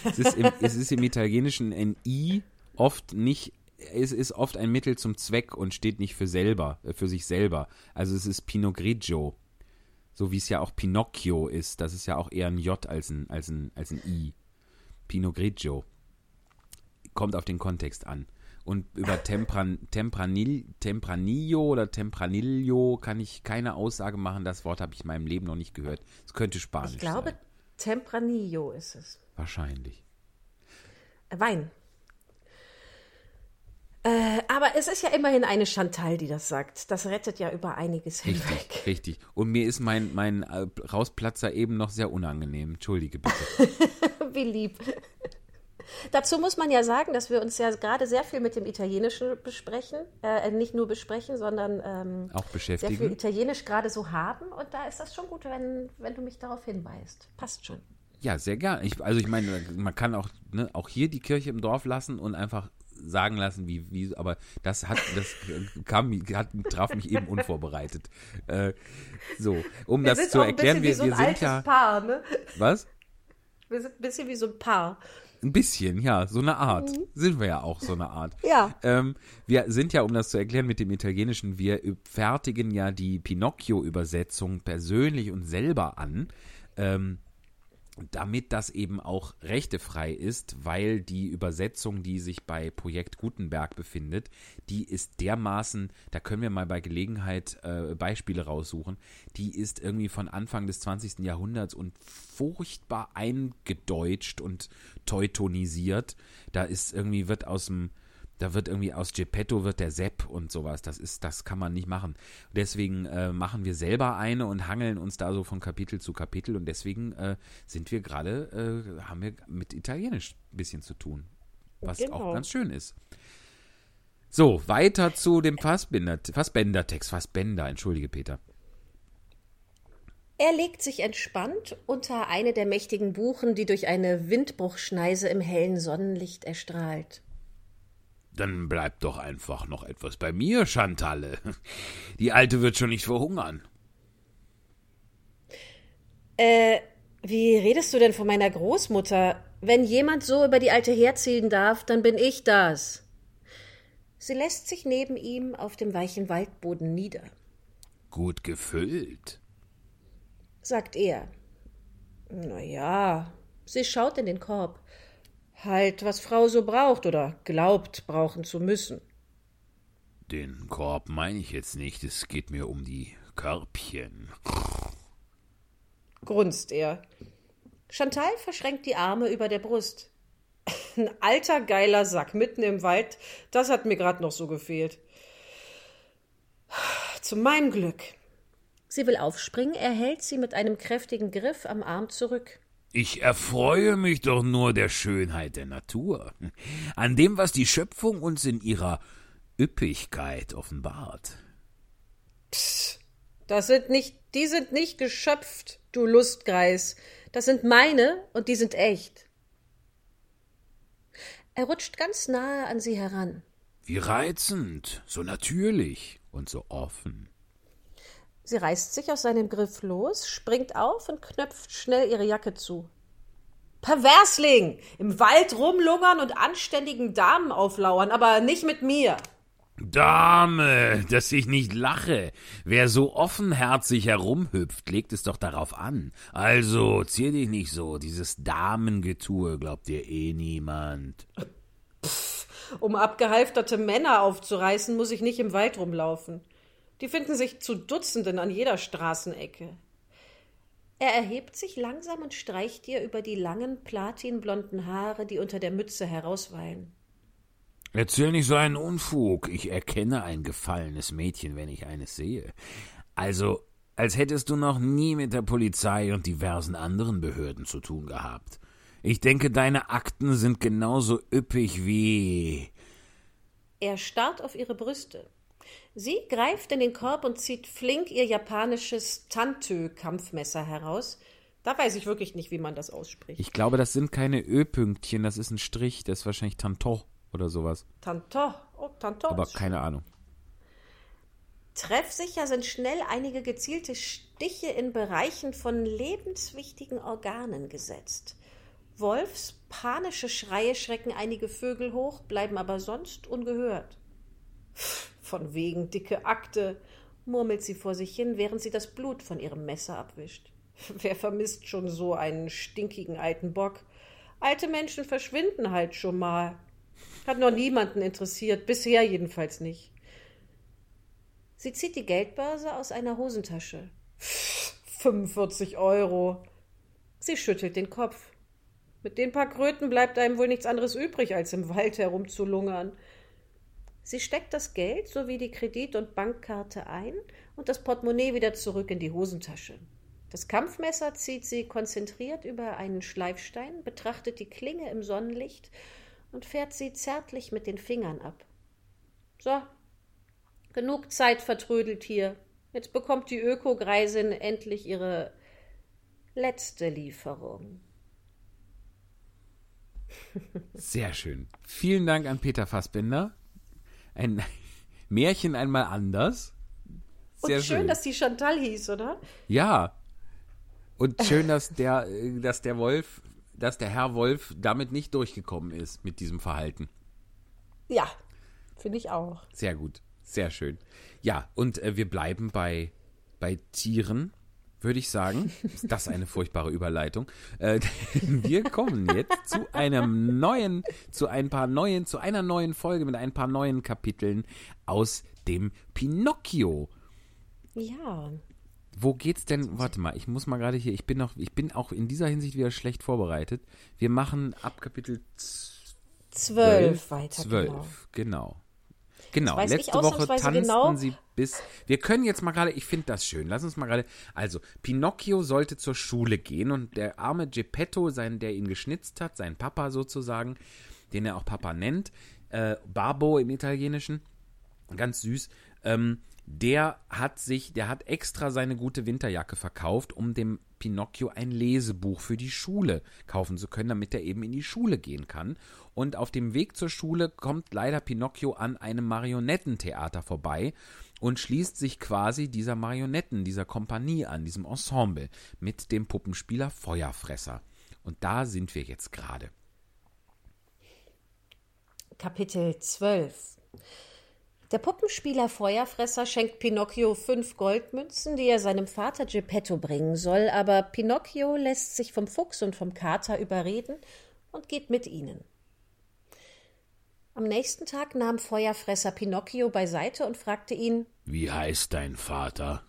B: Es ist im, es ist im Italienischen ein I oft nicht es ist oft ein Mittel zum Zweck und steht nicht für selber, äh, für sich selber. Also es ist Pinot Grigio. So wie es ja auch Pinocchio ist. Das ist ja auch eher ein J als ein, als ein, als ein I. Pinot Grigio. Kommt auf den Kontext an. Und über Tempran, Tempranil, Tempranillo oder Tempranillo kann ich keine Aussage machen. Das Wort habe ich in meinem Leben noch nicht gehört. Es könnte Spanisch
C: Ich glaube,
B: sein.
C: Tempranillo ist es.
B: Wahrscheinlich.
C: Äh, Wein. Äh, aber es ist ja immerhin eine Chantal, die das sagt. Das rettet ja über einiges hinweg.
B: Richtig, richtig. Und mir ist mein, mein äh, Rausplatzer eben noch sehr unangenehm. Entschuldige bitte.
C: Wie lieb. Dazu muss man ja sagen, dass wir uns ja gerade sehr viel mit dem Italienischen besprechen. Äh, nicht nur besprechen, sondern ähm,
B: Auch
C: sehr viel
B: beschäftigen.
C: Italienisch gerade so haben. Und da ist das schon gut, wenn, wenn du mich darauf hinweist. Passt schon.
B: Ja, sehr gern. Ich, also ich meine, man kann auch, ne, auch hier die Kirche im Dorf lassen und einfach sagen lassen, wie, wie, aber das hat, das kam, hat, traf mich eben unvorbereitet. Äh, so, um
C: Wir
B: das zu erklären, wir,
C: so
B: wir sind ja,
C: Paar, ne?
B: was?
C: Wir sind ein bisschen wie so ein Paar.
B: Ein bisschen, ja, so eine Art. Sind wir ja auch so eine Art.
C: Mhm. Ja.
B: Ähm, wir sind ja, um das zu erklären mit dem Italienischen, wir fertigen ja die Pinocchio-Übersetzung persönlich und selber an. Ähm, damit das eben auch rechtefrei ist, weil die Übersetzung, die sich bei Projekt Gutenberg befindet, die ist dermaßen, da können wir mal bei Gelegenheit äh, Beispiele raussuchen, die ist irgendwie von Anfang des 20. Jahrhunderts und furchtbar eingedeutscht und teutonisiert. Da ist irgendwie, wird aus dem, da wird irgendwie aus Geppetto wird der Sepp und sowas. Das ist, das kann man nicht machen. Deswegen äh, machen wir selber eine und hangeln uns da so von Kapitel zu Kapitel und deswegen äh, sind wir gerade, äh, haben wir mit Italienisch ein bisschen zu tun. Was
C: Genau.
B: auch ganz schön ist. So, weiter zu dem Fassbinder, Fassbender-Text. Fassbender, entschuldige Peter.
C: Er legt sich entspannt unter eine der mächtigen Buchen, die durch eine Windbruchschneise im hellen Sonnenlicht erstrahlt.
B: Dann bleibt doch einfach noch etwas bei mir, Chantalle. Die Alte wird schon nicht verhungern.
C: Äh, wie redest du denn von meiner Großmutter? Wenn jemand so über die Alte herziehen darf, dann bin ich das. Sie lässt sich neben ihm auf dem weichen Waldboden nieder,
B: Gut gefüllt.
C: sagt er. Na ja, sie schaut in den Korb. Halt, was Frau so braucht oder glaubt brauchen zu müssen.
B: Den Korb meine ich jetzt nicht, es geht mir um die Körbchen.
C: grunzt er. Chantal verschränkt die Arme über der Brust. Ein alter geiler Sack mitten im Wald, das hat mir gerade noch so gefehlt. Zu meinem Glück. Sie will aufspringen, er hält sie mit einem kräftigen Griff am Arm zurück.
B: Ich erfreue mich doch nur der Schönheit der Natur, an dem, was die Schöpfung uns in ihrer Üppigkeit offenbart.
C: Das sind nicht, die sind nicht geschöpft, du Lustgreis. Das sind meine und die sind echt. Er rutscht ganz nahe an sie heran.
B: Wie reizend, so natürlich und so offen.
C: Sie reißt sich aus seinem Griff los, springt auf und knöpft schnell ihre Jacke zu. Perversling! Im Wald rumlungern und anständigen Damen auflauern, aber nicht mit mir.
B: Dame, dass ich nicht lache. Wer so offenherzig herumhüpft, legt es doch darauf an. Also, zier dich nicht so. Dieses Damengetue glaubt dir eh niemand.
C: Um abgehalfterte Männer aufzureißen, muss ich nicht im Wald rumlaufen. Die finden sich zu Dutzenden an jeder Straßenecke. Er erhebt sich langsam und streicht ihr über die langen, platinblonden Haare, die unter der Mütze herauswallen.
B: Erzähl nicht so einen Unfug. Ich erkenne ein gefallenes Mädchen, wenn ich eines sehe. Also, als hättest du noch nie mit der Polizei und diversen anderen Behörden zu tun gehabt. Ich denke, deine Akten sind genauso üppig wie.
C: Er starrt auf ihre Brüste. Sie greift in den Korb und zieht flink ihr japanisches Tantö-Kampfmesser heraus. Da weiß ich wirklich nicht, wie man das ausspricht.
B: Ich glaube, das sind keine Ö-Pünktchen, das ist ein Strich, das ist wahrscheinlich Tanto oder sowas.
C: Tanto. Oh, Tanto.
B: Aber keine Ahnung.
C: Treffsicher sind schnell einige gezielte Stiche in Bereichen von lebenswichtigen Organen gesetzt. Wolfs panische Schreie schrecken einige Vögel hoch, bleiben aber sonst ungehört. Von wegen dicke Akte, murmelt sie vor sich hin, während sie das Blut von ihrem Messer abwischt. Wer vermisst schon so einen stinkigen alten Bock? Alte Menschen verschwinden halt schon mal. Hat noch niemanden interessiert, bisher jedenfalls nicht. Sie zieht die Geldbörse aus einer Hosentasche. 45 Euro. Sie schüttelt den Kopf. Mit den paar Kröten bleibt einem wohl nichts anderes übrig, als im Wald herumzulungern. Sie steckt das Geld sowie die Kredit- und Bankkarte ein und das Portemonnaie wieder zurück in die Hosentasche. Das Kampfmesser zieht sie konzentriert über einen Schleifstein, betrachtet die Klinge im Sonnenlicht und fährt sie zärtlich mit den Fingern ab. So, genug Zeit vertrödelt hier. Jetzt bekommt die Öko-Greisin endlich ihre letzte Lieferung.
B: Sehr schön. Vielen Dank an Peter Fassbinder. Ein Märchen einmal anders.
C: Sehr Und schön, schön, dass die Chantal hieß, oder?
B: Ja. Und schön, dass der, dass der Wolf, dass der Herr Wolf damit nicht durchgekommen ist mit diesem Verhalten.
C: Ja, finde ich auch.
B: Sehr gut. Sehr schön. Ja, und äh, wir bleiben bei, bei Tieren würde ich sagen. Ist das eine furchtbare Überleitung? Äh, wir kommen jetzt zu einem neuen, zu ein paar neuen, zu einer neuen Folge mit ein paar neuen Kapiteln aus dem Pinocchio.
C: Ja.
B: Wo geht's denn? Warte mal, ich muss mal gerade hier, ich bin noch, ich bin auch in dieser Hinsicht wieder schlecht vorbereitet. Wir machen ab Kapitel 12 weiter. 12, genau. genau. Genau, letzte Woche tanzten genau. sie bis. Wir können jetzt mal gerade, ich finde das schön. Lass uns mal gerade. Also, Pinocchio sollte zur Schule gehen und der arme Geppetto, sein, der ihn geschnitzt hat, sein Papa sozusagen, den er auch Papa nennt, äh, Barbo im Italienischen, ganz süß, ähm, der hat sich, der hat extra seine gute Winterjacke verkauft, um dem Pinocchio ein Lesebuch für die Schule kaufen zu können, damit er eben in die Schule gehen kann. Und auf dem Weg zur Schule kommt leider Pinocchio an einem Marionettentheater vorbei und schließt sich quasi dieser Marionetten, dieser Kompanie an, diesem Ensemble mit dem Puppenspieler Feuerfresser. Und da sind wir jetzt gerade.
C: Kapitel 12 der Puppenspieler Feuerfresser schenkt Pinocchio fünf Goldmünzen, die er seinem Vater Geppetto bringen soll, aber Pinocchio lässt sich vom Fuchs und vom Kater überreden und geht mit ihnen. Am nächsten Tag nahm Feuerfresser Pinocchio beiseite und fragte ihn
E: Wie heißt dein Vater?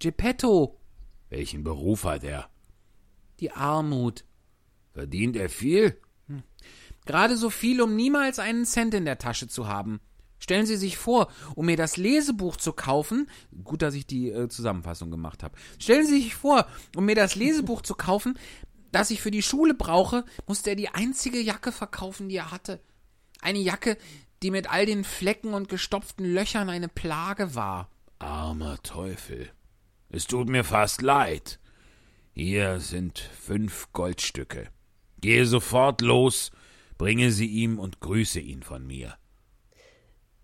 B: Geppetto.
E: Welchen Beruf hat er?
B: Die Armut.
E: Verdient er viel? Hm.
B: Gerade so viel, um niemals einen Cent in der Tasche zu haben. Stellen Sie sich vor, um mir das Lesebuch zu kaufen, gut, dass ich die äh, Zusammenfassung gemacht habe. Stellen Sie sich vor, um mir das Lesebuch zu kaufen, das ich für die Schule brauche, musste er die einzige Jacke verkaufen, die er hatte. Eine Jacke, die mit all den Flecken und gestopften Löchern eine Plage war.
E: Armer Teufel. Es tut mir fast leid. Hier sind fünf Goldstücke. Gehe sofort los, bringe sie ihm und grüße ihn von mir.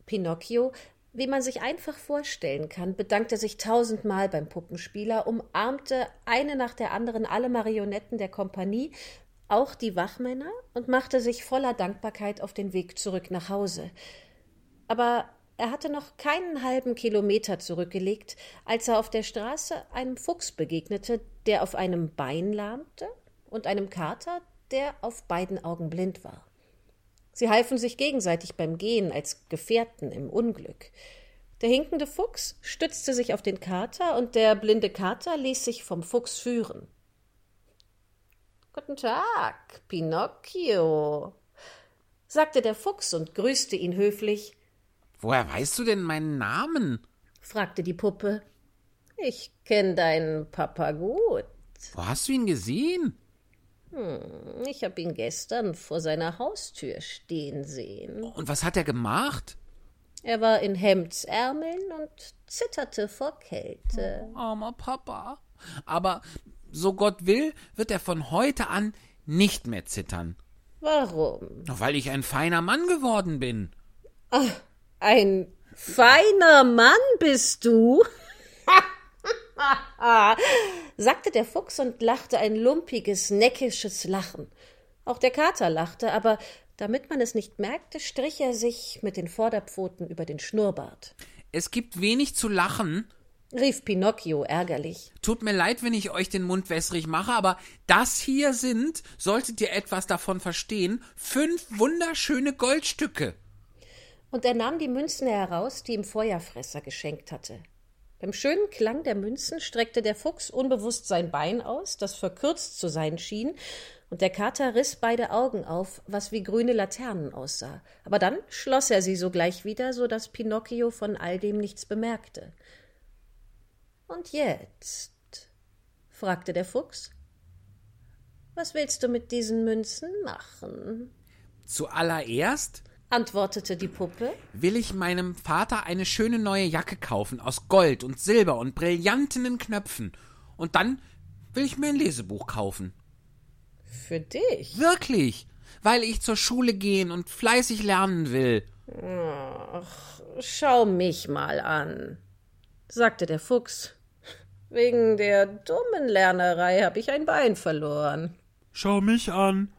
C: Pinocchio, wie man sich einfach vorstellen kann, bedankte sich tausendmal beim Puppenspieler, umarmte eine nach der anderen alle Marionetten der Kompanie, auch die Wachmänner, und machte sich voller Dankbarkeit auf den Weg zurück nach Hause. Aber er hatte noch keinen halben Kilometer zurückgelegt, als er auf der Straße einem Fuchs begegnete, der auf einem Bein lahmte, und einem Kater, der auf beiden Augen blind war. Sie halfen sich gegenseitig beim Gehen als Gefährten im Unglück. Der hinkende Fuchs stützte sich auf den Kater und der blinde Kater ließ sich vom Fuchs führen. Guten Tag, Pinocchio, sagte der Fuchs und grüßte ihn höflich.
B: Woher weißt du denn meinen Namen?
C: fragte die Puppe. Ich kenn deinen Papa gut.
B: Wo hast du ihn gesehen?
C: Hm, ich habe ihn gestern vor seiner Haustür stehen sehen.
B: Und was hat er gemacht?
C: Er war in Hemdsärmeln und zitterte vor Kälte.
B: Oh, armer Papa. Aber so Gott will, wird er von heute an nicht mehr zittern.
C: Warum?
B: Weil ich ein feiner Mann geworden bin.
C: Ach, ein feiner Mann bist du? sagte der Fuchs und lachte ein lumpiges, neckisches Lachen. Auch der Kater lachte, aber damit man es nicht merkte, strich er sich mit den Vorderpfoten über den Schnurrbart.
B: Es gibt wenig zu lachen,
C: rief Pinocchio ärgerlich.
B: Tut mir leid, wenn ich euch den Mund wässrig mache, aber das hier sind, solltet ihr etwas davon verstehen, fünf wunderschöne Goldstücke.
C: Und er nahm die Münzen heraus, die ihm Feuerfresser geschenkt hatte. Beim schönen Klang der Münzen streckte der Fuchs unbewusst sein Bein aus, das verkürzt zu sein schien, und der Kater riss beide Augen auf, was wie grüne Laternen aussah. Aber dann schloss er sie sogleich wieder, so dass Pinocchio von all dem nichts bemerkte. Und jetzt? fragte der Fuchs. Was willst du mit diesen Münzen machen?
B: Zuallererst,
C: antwortete die Puppe,
B: will ich meinem Vater eine schöne neue Jacke kaufen aus Gold und Silber und brillantenen Knöpfen. Und dann will ich mir ein Lesebuch kaufen.
C: Für dich?
B: Wirklich, weil ich zur Schule gehen und fleißig lernen will.
C: Ach, schau mich mal an, sagte der Fuchs. Wegen der dummen Lernerei habe ich ein Bein verloren.
F: Schau mich an,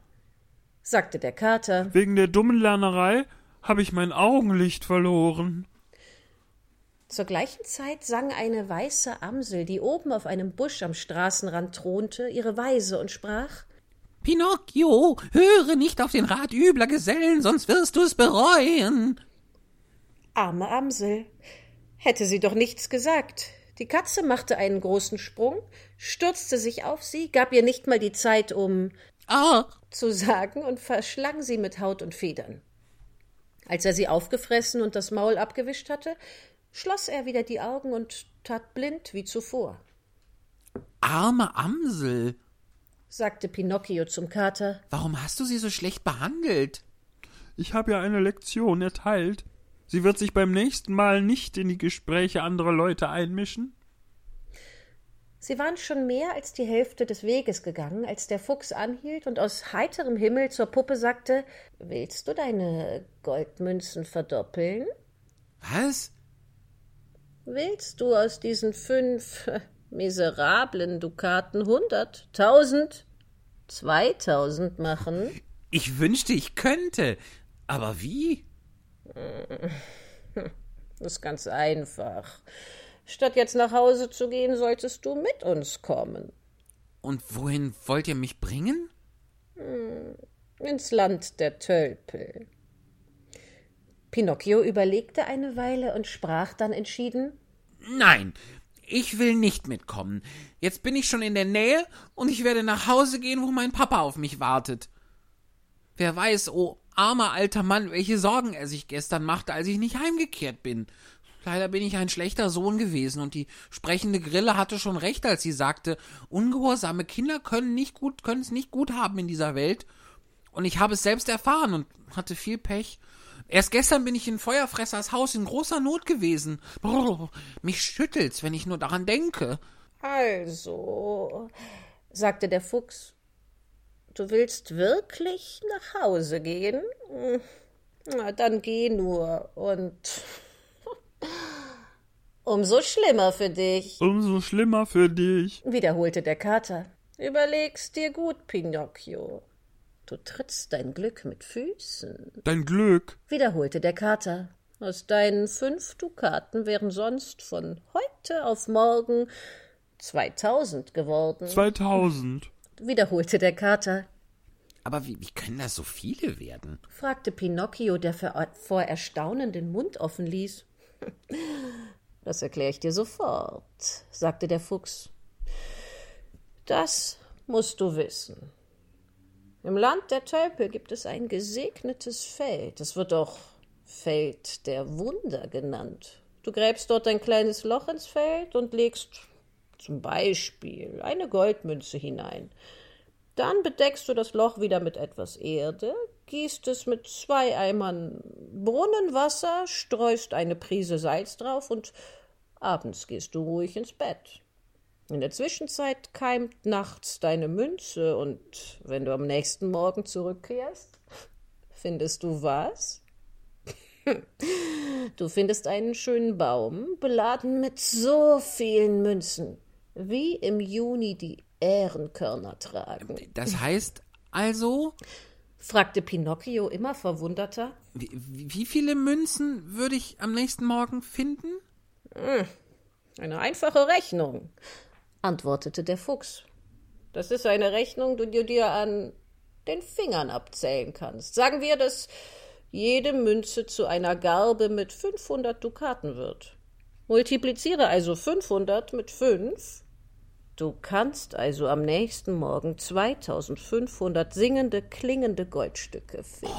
C: sagte der Kater.
F: Wegen der dummen Lernerei habe ich mein Augenlicht verloren.
C: Zur gleichen Zeit sang eine weiße Amsel, die oben auf einem Busch am Straßenrand thronte, ihre Weise und sprach
B: Pinocchio, höre nicht auf den Rat übler Gesellen, sonst wirst du es bereuen.
C: Arme Amsel, hätte sie doch nichts gesagt. Die Katze machte einen großen Sprung, stürzte sich auf sie, gab ihr nicht mal die Zeit, um
B: ah.
C: Zu sagen, und verschlang sie mit Haut und Federn. Als er sie aufgefressen und das Maul abgewischt hatte, schloss er wieder die Augen und tat blind wie zuvor.
B: Arme Amsel,
C: sagte Pinocchio zum Kater.
B: Warum hast du sie so schlecht behandelt?
F: Ich habe ja eine Lektion erteilt. Sie wird sich beim nächsten Mal nicht in die Gespräche anderer Leute einmischen.
C: Sie waren schon mehr als die Hälfte des Weges gegangen, als der Fuchs anhielt und aus heiterem Himmel zur Puppe sagte Willst du deine Goldmünzen verdoppeln?
B: Was?
C: Willst du aus diesen fünf miserablen Dukaten hundert, tausend, zweitausend machen?
B: Ich wünschte, ich könnte. Aber wie?
C: Das ist ganz einfach. Statt jetzt nach Hause zu gehen, solltest du mit uns kommen.
B: Und wohin wollt ihr mich bringen?
C: Hm, ins Land der Tölpel. Pinocchio überlegte eine Weile und sprach dann entschieden
B: Nein, ich will nicht mitkommen. Jetzt bin ich schon in der Nähe und ich werde nach Hause gehen, wo mein Papa auf mich wartet. Wer weiß, oh armer alter Mann, welche Sorgen er sich gestern machte, als ich nicht heimgekehrt bin. Leider bin ich ein schlechter Sohn gewesen und die sprechende Grille hatte schon recht, als sie sagte, ungehorsame Kinder können nicht gut, können es nicht gut haben in dieser Welt. Und ich habe es selbst erfahren und hatte viel Pech. Erst gestern bin ich in Feuerfressers Haus in großer Not gewesen. Brrr, mich schüttelt's, wenn ich nur daran denke.
C: Also, sagte der Fuchs, du willst wirklich nach Hause gehen? Na, dann geh nur und umso schlimmer für dich.
F: Umso schlimmer für dich,
C: wiederholte der Kater. Überleg's dir gut, Pinocchio. Du trittst dein Glück mit Füßen.
F: Dein Glück,
C: wiederholte der Kater. Aus deinen fünf Dukaten wären sonst von heute auf morgen zweitausend geworden.
F: Zweitausend,
C: wiederholte der Kater.
B: Aber wie, wie können das so viele werden?
C: fragte Pinocchio, der vor Erstaunen den Mund offen ließ. Das erkläre ich dir sofort, sagte der Fuchs. Das musst du wissen. Im Land der Tölpel gibt es ein gesegnetes Feld. Es wird auch Feld der Wunder genannt. Du gräbst dort ein kleines Loch ins Feld und legst zum Beispiel eine Goldmünze hinein. Dann bedeckst du das Loch wieder mit etwas Erde, gießt es mit zwei Eimern Brunnenwasser, streust eine Prise Salz drauf und abends gehst du ruhig ins Bett. In der Zwischenzeit keimt nachts deine Münze und wenn du am nächsten Morgen zurückkehrst, findest du was? Du findest einen schönen Baum, beladen mit so vielen Münzen, wie im Juni die Ehrenkörner tragen.
B: Das heißt Also,
C: fragte Pinocchio immer verwunderter.
B: wie, wie viele Münzen würde ich am nächsten Morgen finden?
C: Eine einfache Rechnung, antwortete der Fuchs. Das ist eine Rechnung, die du dir an den Fingern abzählen kannst. Sagen wir, dass jede Münze zu einer Garbe mit 500 Dukaten wird. Multipliziere also 500 mit 5. Du kannst also am nächsten Morgen 2500 singende, klingende Goldstücke finden.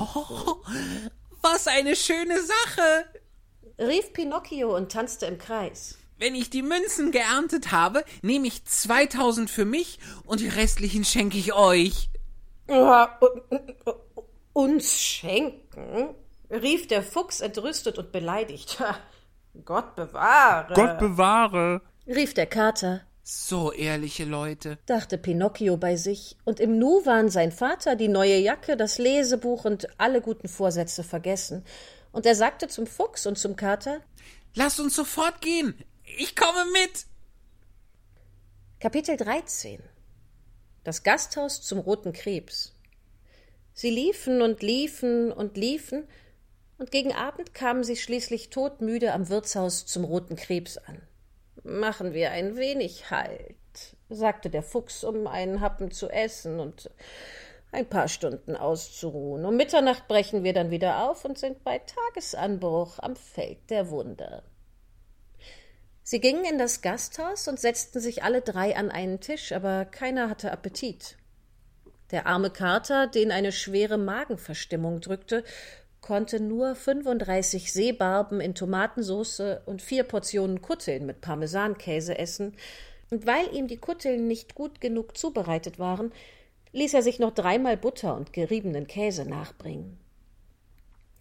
B: Was eine schöne Sache!
C: rief Pinocchio und tanzte im Kreis.
B: Wenn ich die Münzen geerntet habe, nehme ich 2000 für mich und die restlichen schenke ich euch.
C: Ja, uns schenken? rief der Fuchs entrüstet und beleidigt. Gott bewahre.
F: Gott bewahre.
C: rief der Kater,
B: So ehrliche Leute.
C: dachte Pinocchio bei sich, und im Nu waren sein Vater, die neue Jacke, das Lesebuch und alle guten Vorsätze vergessen. Und er sagte zum Fuchs und zum Kater
B: Lasst uns sofort gehen. Ich komme mit.
C: Kapitel 13 Das Gasthaus zum Roten Krebs. Sie liefen und liefen und liefen, und gegen Abend kamen sie schließlich todmüde am Wirtshaus zum Roten Krebs an. Machen wir ein wenig Halt, sagte der Fuchs, um einen Happen zu essen und ein paar Stunden auszuruhen. Um Mitternacht brechen wir dann wieder auf und sind bei Tagesanbruch am Feld der Wunder. Sie gingen in das Gasthaus und setzten sich alle drei an einen Tisch, aber keiner hatte Appetit. Der arme Kater, den eine schwere Magenverstimmung drückte, konnte nur 35 Seebarben in Tomatensauce und vier Portionen Kutteln mit Parmesankäse essen, und weil ihm die Kutteln nicht gut genug zubereitet waren, ließ er sich noch dreimal Butter und geriebenen Käse nachbringen.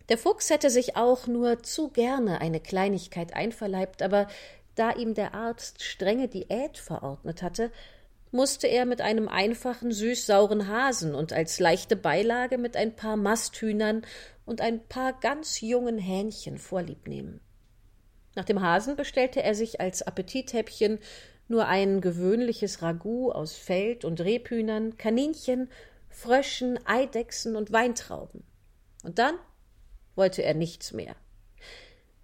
C: Der Fuchs hätte sich auch nur zu gerne eine Kleinigkeit einverleibt, aber da ihm der Arzt strenge Diät verordnet hatte, musste er mit einem einfachen süß-sauren Hasen und als leichte Beilage mit ein paar Masthühnern und ein paar ganz jungen Hähnchen vorlieb nehmen. Nach dem Hasen bestellte er sich als Appetithäppchen nur ein gewöhnliches Ragout aus Feld- und Rebhühnern, Kaninchen, Fröschen, Eidechsen und Weintrauben. Und dann wollte er nichts mehr.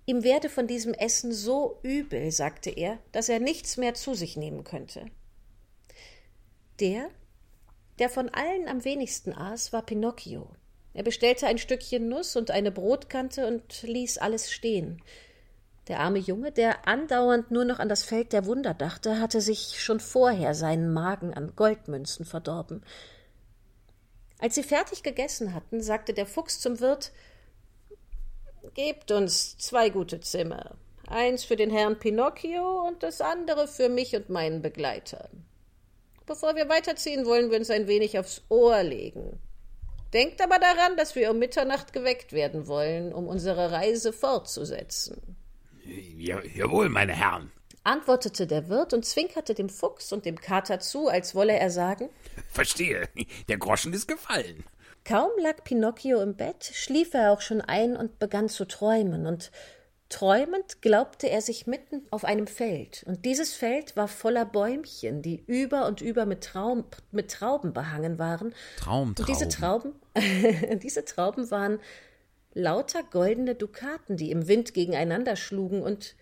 C: Ihm werde von diesem Essen so übel, sagte er, dass er nichts mehr zu sich nehmen könnte. Der, der von allen am wenigsten aß, war Pinocchio. Er bestellte ein Stückchen Nuss und eine Brotkante und ließ alles stehen. Der arme Junge, der andauernd nur noch an das Feld der Wunder dachte, hatte sich schon vorher seinen Magen an Goldmünzen verdorben. Als sie fertig gegessen hatten, sagte der Fuchs zum Wirt Gebt uns zwei gute Zimmer. Eins für den Herrn Pinocchio und das andere für mich und meinen Begleiter. Bevor wir weiterziehen, wollen wir uns ein wenig aufs Ohr legen. Denkt aber daran, dass wir um Mitternacht geweckt werden wollen, um unsere Reise fortzusetzen.
E: Ja, jawohl, meine Herren.
C: Antwortete der Wirt und zwinkerte dem Fuchs und dem Kater zu, als wolle er sagen,
E: Verstehe. Der Groschen ist gefallen.
C: Kaum lag Pinocchio im Bett, schlief er auch schon ein und begann zu träumen, und träumend glaubte er sich mitten auf einem Feld, und dieses Feld war voller Bäumchen, die über und über mit, Traum, mit Trauben behangen waren.
B: Traumtrauben.
C: Und diese Trauben, diese Trauben waren lauter goldene Dukaten, die im Wind gegeneinander schlugen und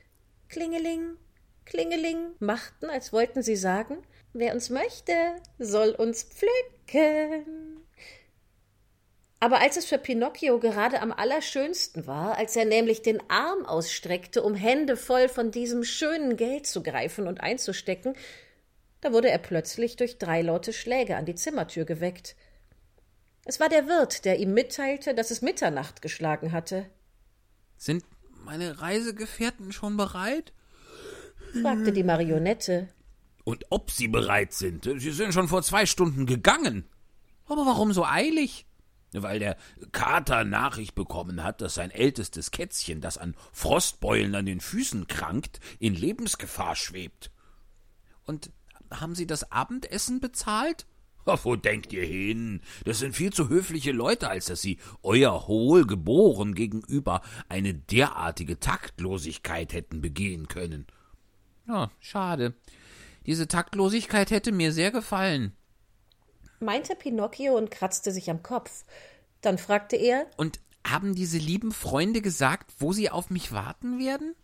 C: Klingeling, Klingeling machten, als wollten sie sagen, wer uns möchte, soll uns pflücken. Aber als es für Pinocchio gerade am allerschönsten war, als er nämlich den Arm ausstreckte, um Hände voll von diesem schönen Geld zu greifen und einzustecken, da wurde er plötzlich durch drei laute Schläge an die Zimmertür geweckt. Es war der Wirt, der ihm mitteilte, dass es Mitternacht geschlagen hatte,
B: Sind meine Reisegefährten schon bereit?
C: fragte die Marionette.
E: Und ob sie bereit sind? Sie sind schon vor zwei Stunden gegangen.
B: Aber warum so eilig?
E: Weil der Kater Nachricht bekommen hat, dass sein ältestes Kätzchen, das an Frostbeulen an den Füßen krankt, in Lebensgefahr schwebt.
B: Und haben Sie das Abendessen bezahlt?
E: Ach, wo denkt ihr hin? Das sind viel zu höfliche Leute, als dass sie euer Hohlgeboren gegenüber eine derartige Taktlosigkeit hätten begehen können.
B: Ja, schade. Diese Taktlosigkeit hätte mir sehr gefallen.
C: Meinte Pinocchio und kratzte sich am Kopf. Dann fragte er,
B: Und haben diese lieben Freunde gesagt, wo sie auf mich warten werden?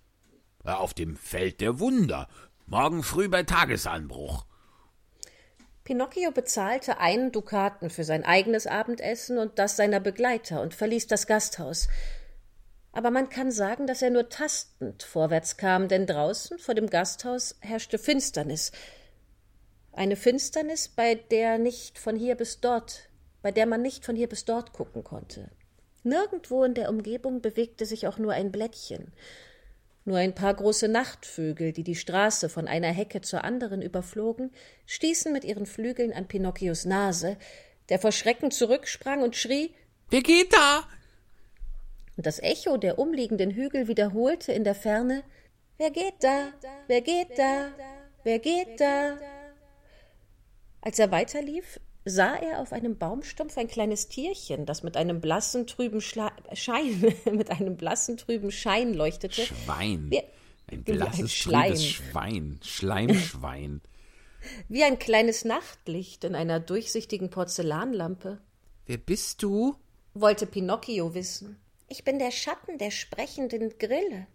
E: Auf dem Feld der Wunder. Morgen früh bei Tagesanbruch.
C: Pinocchio bezahlte einen Dukaten für sein eigenes Abendessen und das seiner Begleiter und verließ das Gasthaus. Aber man kann sagen, dass er nur tastend vorwärts kam, denn draußen vor dem Gasthaus herrschte Finsternis. Eine Finsternis, bei der nicht von hier bis dort, bei der man nicht von hier bis dort gucken konnte. Nirgendwo in der Umgebung bewegte sich auch nur ein Blättchen. Nur ein paar große Nachtvögel, die die Straße von einer Hecke zur anderen überflogen, stießen mit ihren Flügeln an Pinocchios Nase, der vor Schrecken zurücksprang und schrie,
B: da?
C: und das Echo der umliegenden Hügel wiederholte in der Ferne Wer geht da? Wer geht da? Wer geht da? Als er weiterlief, sah er auf einem Baumstumpf ein kleines Tierchen, das mit einem blassen, trüben Schla Schein, mit einem blassen, trüben Schein leuchtete.
B: Schwein.
C: Wie-
B: Ein
C: wie ein
B: blasses,
C: Schleim.
B: trübes Schwein. Schleimschwein.
C: Wie ein kleines Nachtlicht in einer durchsichtigen Porzellanlampe.
B: Wer bist du?
C: wollte Pinocchio wissen. Ich bin der Schatten der sprechenden Grille,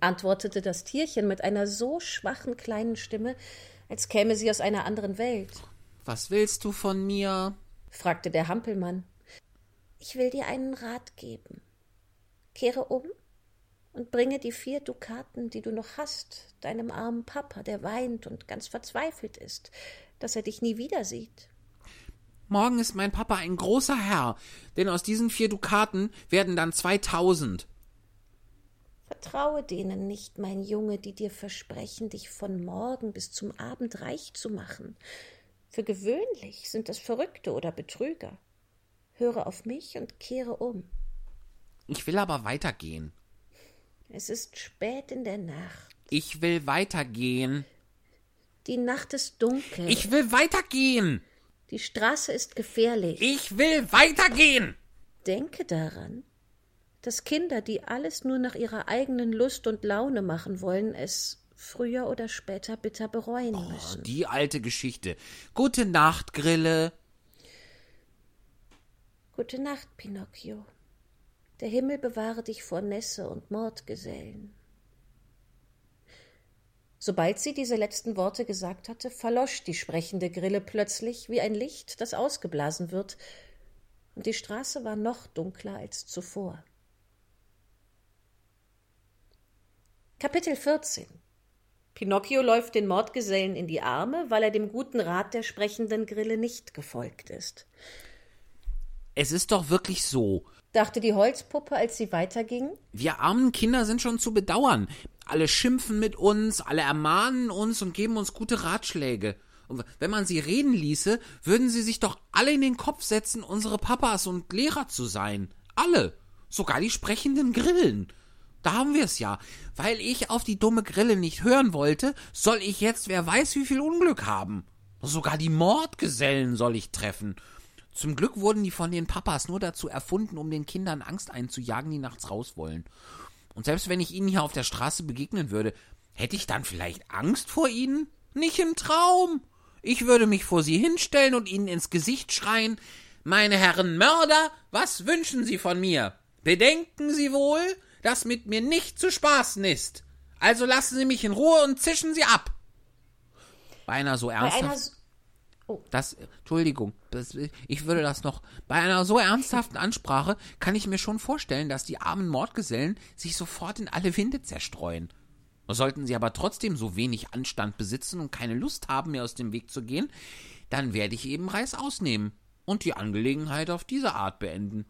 C: antwortete das Tierchen mit einer so schwachen kleinen Stimme, als käme sie aus einer anderen Welt.
B: Was willst du von mir?
C: fragte der Hampelmann. Ich will dir einen Rat geben. Kehre um und bringe die vier Dukaten, die du noch hast, deinem armen Papa, der weint und ganz verzweifelt ist, dass er dich nie wieder sieht.
B: Morgen ist mein Papa ein großer Herr, denn aus diesen vier Dukaten werden dann zweitausend.
C: Vertraue denen nicht, mein Junge, die dir versprechen, dich von morgen bis zum Abend reich zu machen. Für gewöhnlich sind das Verrückte oder Betrüger. Höre auf mich und kehre um.
B: Ich will aber weitergehen.
C: Es ist spät in der Nacht.
B: Ich will weitergehen.
C: Die Nacht ist dunkel.
B: Ich will weitergehen.
C: Die Straße ist gefährlich.
B: Ich will weitergehen.
C: Denke daran, dass Kinder, die alles nur nach ihrer eigenen Lust und Laune machen wollen, es früher oder später bitter bereuen
B: Oh,
C: müssen.
B: die alte Geschichte. Gute Nacht, Grille.
C: Gute Nacht, Pinocchio. Der Himmel bewahre dich vor Nässe und Mordgesellen. Sobald sie diese letzten Worte gesagt hatte, verlosch die sprechende Grille plötzlich wie ein Licht, das ausgeblasen wird, und die Straße war noch dunkler als zuvor. Kapitel 14 Pinocchio läuft den Mordgesellen in die Arme, weil er dem guten Rat der sprechenden Grille nicht gefolgt ist.
B: Es ist doch wirklich so.
C: dachte die Holzpuppe, als sie weiterging.
B: Wir armen Kinder sind schon zu bedauern. Alle schimpfen mit uns, alle ermahnen uns und geben uns gute Ratschläge. Und wenn man sie reden ließe, würden sie sich doch alle in den Kopf setzen, unsere Papas und Lehrer zu sein. Alle. Sogar die sprechenden Grillen. Da haben wir es ja. Weil ich auf die dumme Grille nicht hören wollte, soll ich jetzt wer weiß wie viel Unglück haben. Sogar die Mordgesellen soll ich treffen. Zum Glück wurden die von den Papas nur dazu erfunden, um den Kindern Angst einzujagen, die nachts raus wollen. Und selbst wenn ich ihnen hier auf der Straße begegnen würde, hätte ich dann vielleicht Angst vor ihnen? Nicht im Traum. Ich würde mich vor sie hinstellen und ihnen ins Gesicht schreien, meine Herren Mörder, was wünschen Sie von mir? Bedenken Sie wohl, dass mit mir nicht zu spaßen ist. Also lassen Sie mich in Ruhe und zischen Sie ab. Bei einer so ernsthaft.
C: s-
B: Das, Entschuldigung, das, ich würde das noch. Bei einer so ernsthaften Ansprache kann ich mir schon vorstellen, dass die armen Mordgesellen sich sofort in alle Winde zerstreuen. Sollten sie aber trotzdem so wenig Anstand besitzen und keine Lust haben, mir aus dem Weg zu gehen, dann werde ich eben Reiß ausnehmen und die Angelegenheit auf diese Art beenden.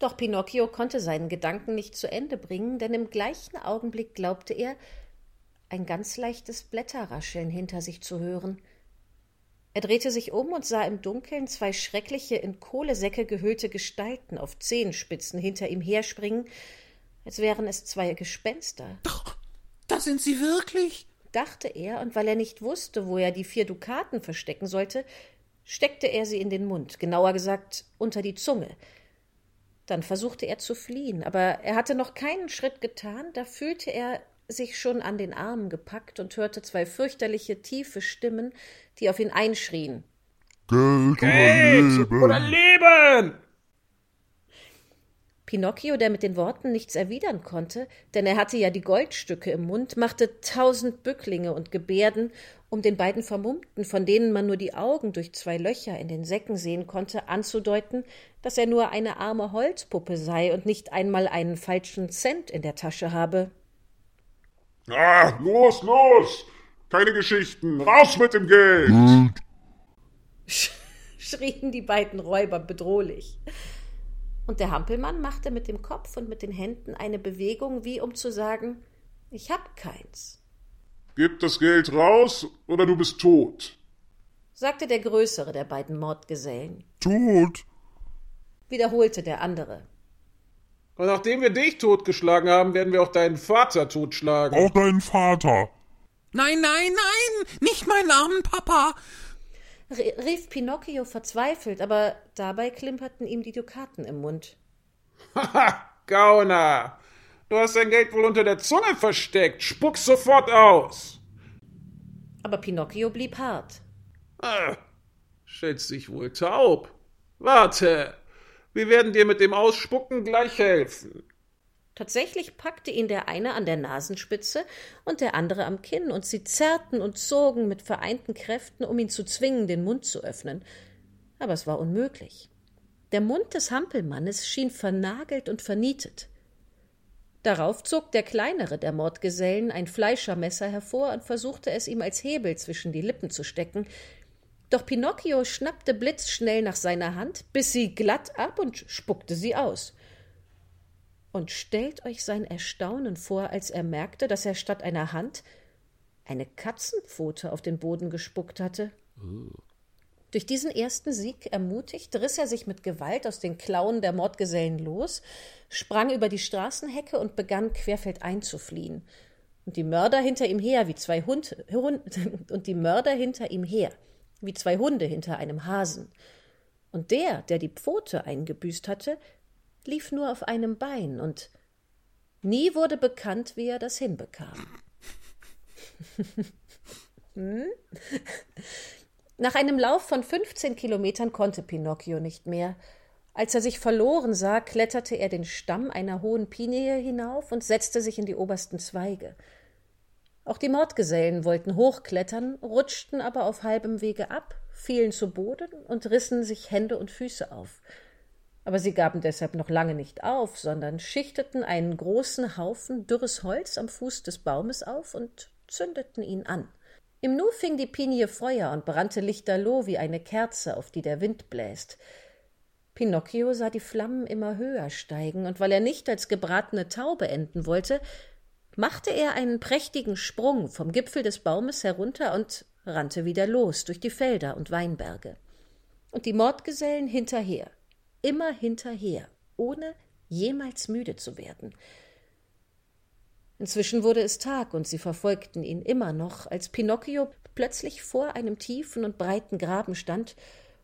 C: Doch Pinocchio konnte seinen Gedanken nicht zu Ende bringen, denn im gleichen Augenblick glaubte er, ein ganz leichtes Blätterrascheln hinter sich zu hören. Er drehte sich um und sah im Dunkeln zwei schreckliche, in Kohlesäcke gehüllte Gestalten auf Zehenspitzen hinter ihm herspringen, als wären es zwei Gespenster.
B: Das sind sie wirklich?
C: dachte er, und weil er nicht wusste, wo er die vier Dukaten verstecken sollte, steckte er sie in den Mund, genauer gesagt unter die Zunge. Dann versuchte er zu fliehen, aber er hatte noch keinen Schritt getan, da fühlte er sich schon an den Armen gepackt und hörte zwei fürchterliche, tiefe Stimmen, die auf ihn einschrien.
G: Geld,
D: Geld
G: oder
D: oder
G: Leben.
C: Pinocchio, der mit den Worten nichts erwidern konnte, denn er hatte ja die Goldstücke im Mund, machte tausend Bücklinge und Gebärden, um den beiden Vermummten, von denen man nur die Augen durch zwei Löcher in den Säcken sehen konnte, anzudeuten, dass er nur eine arme Holzpuppe sei und nicht einmal einen falschen Cent in der Tasche habe.
G: Ah, los, los. Keine Geschichten. Raus mit dem Geld.
C: schrien die beiden Räuber bedrohlich. Und der Hampelmann machte mit dem Kopf und mit den Händen eine Bewegung, wie um zu sagen, ich hab keins,
G: Gib das Geld raus oder du bist tot.
C: sagte der größere der beiden Mordgesellen,
G: Tot?
C: wiederholte der andere.
D: Und nachdem wir dich totgeschlagen haben, werden wir auch deinen Vater totschlagen.
G: Auch deinen Vater.
B: Nein, nein, nein, nicht meinen armen Papa.
C: Rief Pinocchio verzweifelt, aber dabei klimperten ihm die Dukaten im Mund.
D: Haha, Gauner! Du hast dein Geld wohl unter der Zunge versteckt. Spuck's sofort aus!
C: Aber Pinocchio blieb hart.
D: Ah, schätzt dich wohl taub. Warte, wir werden dir mit dem Ausspucken gleich helfen.
C: Tatsächlich packte ihn der eine an der Nasenspitze und der andere am Kinn, und sie zerrten und zogen mit vereinten Kräften, um ihn zu zwingen, den Mund zu öffnen. Aber es war unmöglich. Der Mund des Hampelmannes schien vernagelt und vernietet. Darauf zog der kleinere der Mordgesellen ein Fleischermesser hervor und versuchte es ihm als Hebel zwischen die Lippen zu stecken. Doch Pinocchio schnappte blitzschnell nach seiner Hand, biss sie glatt ab und spuckte sie aus. Und stellt euch sein Erstaunen vor, als er merkte, dass er statt einer Hand eine Katzenpfote auf den Boden gespuckt hatte. Durch diesen ersten Sieg ermutigt, riss er sich mit Gewalt aus den Klauen der Mordgesellen los, sprang über die Straßenhecke und begann querfeldein zu fliehen. Und die Mörder hinter ihm her wie zwei Hunde, Hund, und die Mörder hinter ihm her wie zwei Hunde hinter einem Hasen. Und der, der die Pfote eingebüßt hatte, lief nur auf einem Bein und nie wurde bekannt, wie er das hinbekam. hm? Nach einem Lauf von 15 Kilometern konnte Pinocchio nicht mehr. Als er sich verloren sah, kletterte er den Stamm einer hohen Pinie hinauf und setzte sich in die obersten Zweige. Auch die Mordgesellen wollten hochklettern, rutschten aber auf halbem Wege ab, fielen zu Boden und rissen sich Hände und Füße auf. Aber sie gaben deshalb noch lange nicht auf, sondern schichteten einen großen Haufen dürres Holz am Fuß des Baumes auf und zündeten ihn an. Im Nu fing die Pinie Feuer und brannte lichterloh wie eine Kerze, auf die der Wind bläst. Pinocchio sah die Flammen immer höher steigen, und weil er nicht als gebratene Taube enden wollte, machte er einen prächtigen Sprung vom Gipfel des Baumes herunter und rannte wieder los durch die Felder und Weinberge. Und die Mordgesellen hinterher, immer hinterher, ohne jemals müde zu werden. Inzwischen wurde es Tag, und sie verfolgten ihn immer noch, als Pinocchio plötzlich vor einem tiefen und breiten Graben stand,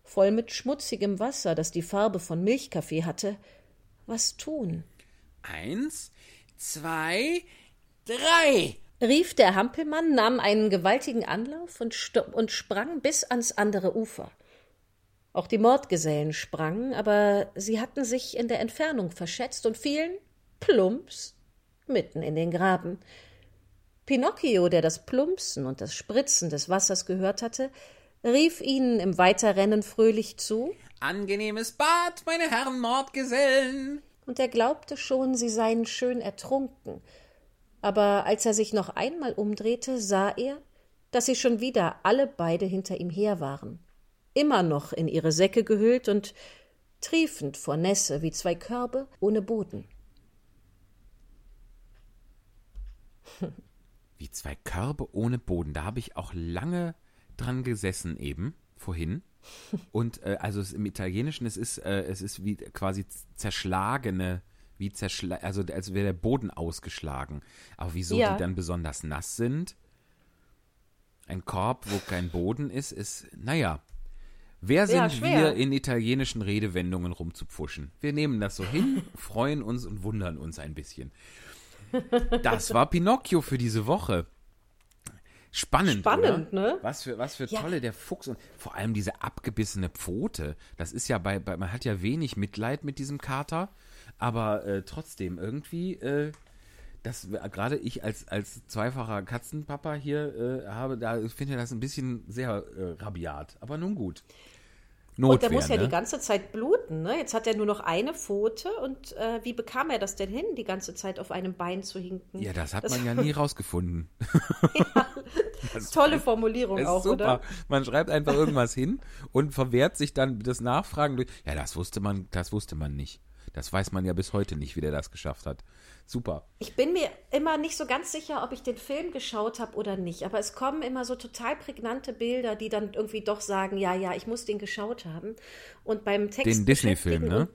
C: voll mit schmutzigem Wasser, das die Farbe von Milchkaffee hatte. Was tun?
B: Eins, zwei, drei.
C: rief der Hampelmann, nahm einen gewaltigen Anlauf und, und sprang bis ans andere Ufer. Auch die Mordgesellen sprangen, aber sie hatten sich in der Entfernung verschätzt und fielen plumps mitten in den Graben. Pinocchio, der das Plumpsen und das Spritzen des Wassers gehört hatte, rief ihnen im Weiterrennen fröhlich zu.
B: Angenehmes Bad, meine Herren Mordgesellen.
C: Und er glaubte schon, sie seien schön ertrunken. Aber als er sich noch einmal umdrehte, sah er, dass sie schon wieder alle beide hinter ihm her waren, immer noch in ihre Säcke gehüllt und triefend vor Nässe wie zwei Körbe ohne Boden.
B: Wie zwei Körbe ohne Boden. Da habe ich auch lange dran gesessen eben, vorhin. Und äh, also es, im Italienischen, es ist, äh, es ist wie quasi zerschlagene, wie zerschla also als wäre der Boden ausgeschlagen. Aber wieso
C: Ja.
B: die dann besonders nass sind? Ein Korb, wo kein Boden ist, ist, naja. Wer sind
C: Ja,
B: wir in italienischen Redewendungen rumzupfuschen? Wir nehmen das so hin, freuen uns und wundern uns ein bisschen. Das war Pinocchio für diese Woche. Spannend,
C: Spannend,
B: oder?
C: ne?
B: Was für, was für
C: Ja.
B: tolle, der Fuchs und vor allem diese abgebissene Pfote. Das ist ja bei, bei man hat ja wenig Mitleid mit diesem Kater, aber äh, trotzdem irgendwie, äh, das gerade ich als, als zweifacher Katzenpapa hier äh, habe, da ich finde das ein bisschen sehr äh, rabiat. Aber nun gut. Notwehr,
C: Und der muss ja
B: ne?
C: die ganze Zeit bluten. Ne? Jetzt hat er nur noch eine Pfote. Und äh, wie bekam er das denn hin, die ganze Zeit auf einem Bein zu hinken?
B: Ja, das hat man ja nie rausgefunden.
C: Tolle Formulierung auch,
B: super.
C: oder?
B: Man schreibt einfach irgendwas hin und verwehrt sich dann das Nachfragen durch. Ja, das wusste man, das wusste man nicht. Das weiß man ja bis heute nicht, wie der das geschafft hat. Super.
C: Ich bin mir immer nicht so ganz sicher, ob ich den Film geschaut habe oder nicht. Aber es kommen immer so total prägnante Bilder, die dann irgendwie doch sagen, ja, ja, ich muss den geschaut haben. Und beim Text
B: Den Disney-Film, ne?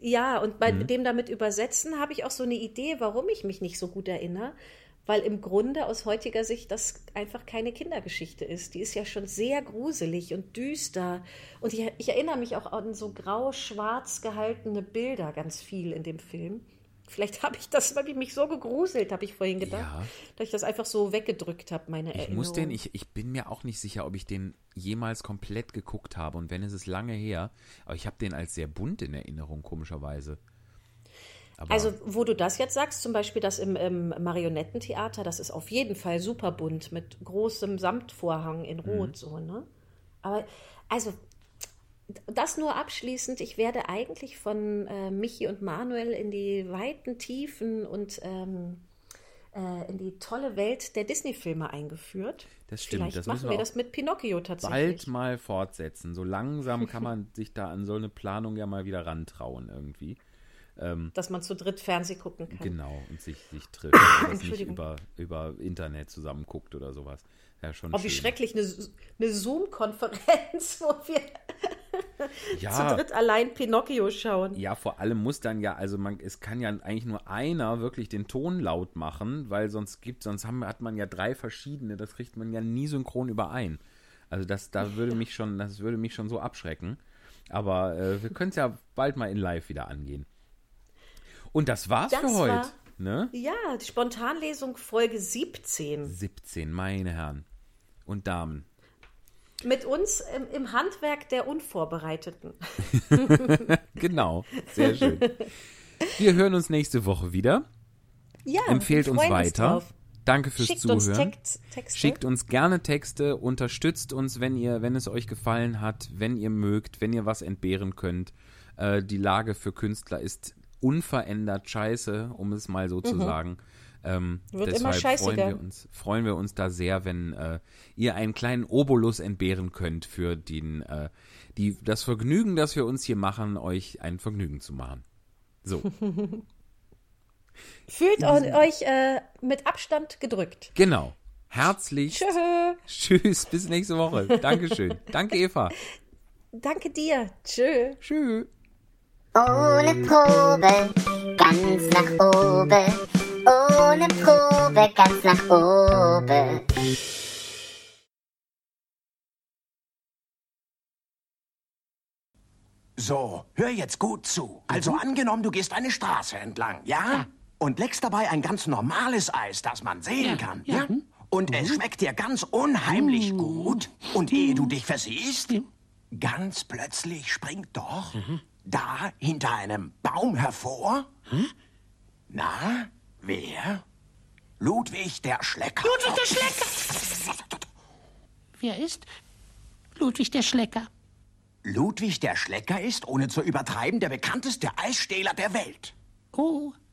C: Ja, und bei dem damit übersetzen habe ich auch so eine Idee, warum ich mich nicht so gut erinnere. Weil im Grunde aus heutiger Sicht das einfach keine Kindergeschichte ist. Die ist ja schon sehr gruselig und düster. Und ich, ich erinnere mich auch an so grau-schwarz gehaltene Bilder ganz viel in dem Film. Vielleicht habe ich das, weil ich mich so gegruselt, habe ich vorhin gedacht,
B: Ja.
C: dass ich das einfach so weggedrückt habe, meine
B: Ich
C: Erinnerung.
B: muss den, ich, ich bin mir auch nicht sicher, ob ich den jemals komplett geguckt habe. Und wenn es ist lange her, aber ich habe den als sehr bunt in Erinnerung, komischerweise. Aber
C: Also, wo du das jetzt sagst, zum Beispiel das im, im Marionettentheater, das ist auf jeden Fall super bunt mit großem Samtvorhang in Rot, so, ne? Aber, also, das nur abschließend, ich werde eigentlich von äh, Michi und Manuel in die weiten Tiefen und ähm, äh, in die tolle Welt der Disney-Filme eingeführt.
B: Das stimmt,
C: Vielleicht
B: das
C: machen
B: wir
C: wir das mit Pinocchio tatsächlich.
B: bald mal fortsetzen. So langsam kann man sich da an so eine Planung ja mal wieder rantrauen irgendwie.
C: Dass man zu dritt Fernseh gucken kann.
B: Genau, und sich, sich trifft. Und nicht über, über Internet zusammen guckt oder sowas. Ja, schon
C: Oh, wie
B: schön.
C: schrecklich, eine, eine Zoom-Konferenz, wo wir zu
B: Ja,
C: dritt allein Pinocchio schauen.
B: ja, vor allem muss dann ja, also man, es kann ja eigentlich nur einer wirklich den Ton laut machen, weil sonst gibt, sonst haben, hat man ja drei verschiedene, das kriegt man ja nie synchron überein. Also das, da würde mich schon, das würde mich schon so abschrecken. Aber äh, wir können es ja bald mal in live wieder angehen. Und das war's
C: Das
B: für heute.
C: war-
B: Ne?
C: Ja, die Spontanlesung Folge 17.
B: 17, meine Herren und Damen.
C: Mit uns im, im Handwerk der Unvorbereiteten.
B: Genau, sehr schön. Wir hören uns nächste Woche wieder.
C: Ja,
B: Empfehlt uns weiter.
C: drauf.
B: Danke fürs
C: Schickt
B: Zuhören.
C: uns Text, Texte.
B: Schickt uns gerne Texte, unterstützt uns, wenn ihr, wenn es euch gefallen hat, wenn ihr mögt, wenn ihr was entbehren könnt. Äh, die Lage für Künstler ist unverändert scheiße, um es mal so zu sagen. Ähm.
C: Wird
B: deshalb
C: immer scheißiger.
B: freuen wir uns, freuen wir uns da sehr, wenn äh, ihr einen kleinen Obolus entbehren könnt für den, äh, die, das Vergnügen, das wir uns hier machen, euch ein Vergnügen zu machen. So,
C: Fühlt eu- euch äh, mit Abstand gedrückt.
B: genau. Herzlich.
C: Tschö.
B: Tschüss, bis nächste Woche. Dankeschön. Danke, Eva.
C: Danke dir. Tschö.
B: Tschüss.
A: Ohne Probe, ganz nach oben. Ohne Probe, ganz nach oben.
H: So, hör jetzt gut zu. Also angenommen, du gehst eine Straße entlang, ja? Und leckst dabei ein ganz normales Eis, das man sehen kann, ja? Und es schmeckt dir ganz unheimlich gut. Und ehe du dich versiehst, ganz plötzlich springt doch da hinter einem Baum hervor. Na, wer? Ludwig der Schlecker.
I: Ludwig der Schlecker. Wer ist Ludwig der Schlecker?
H: Ludwig der Schlecker ist, ohne zu übertreiben, der bekannteste Eisstähler der Welt.
I: Oh,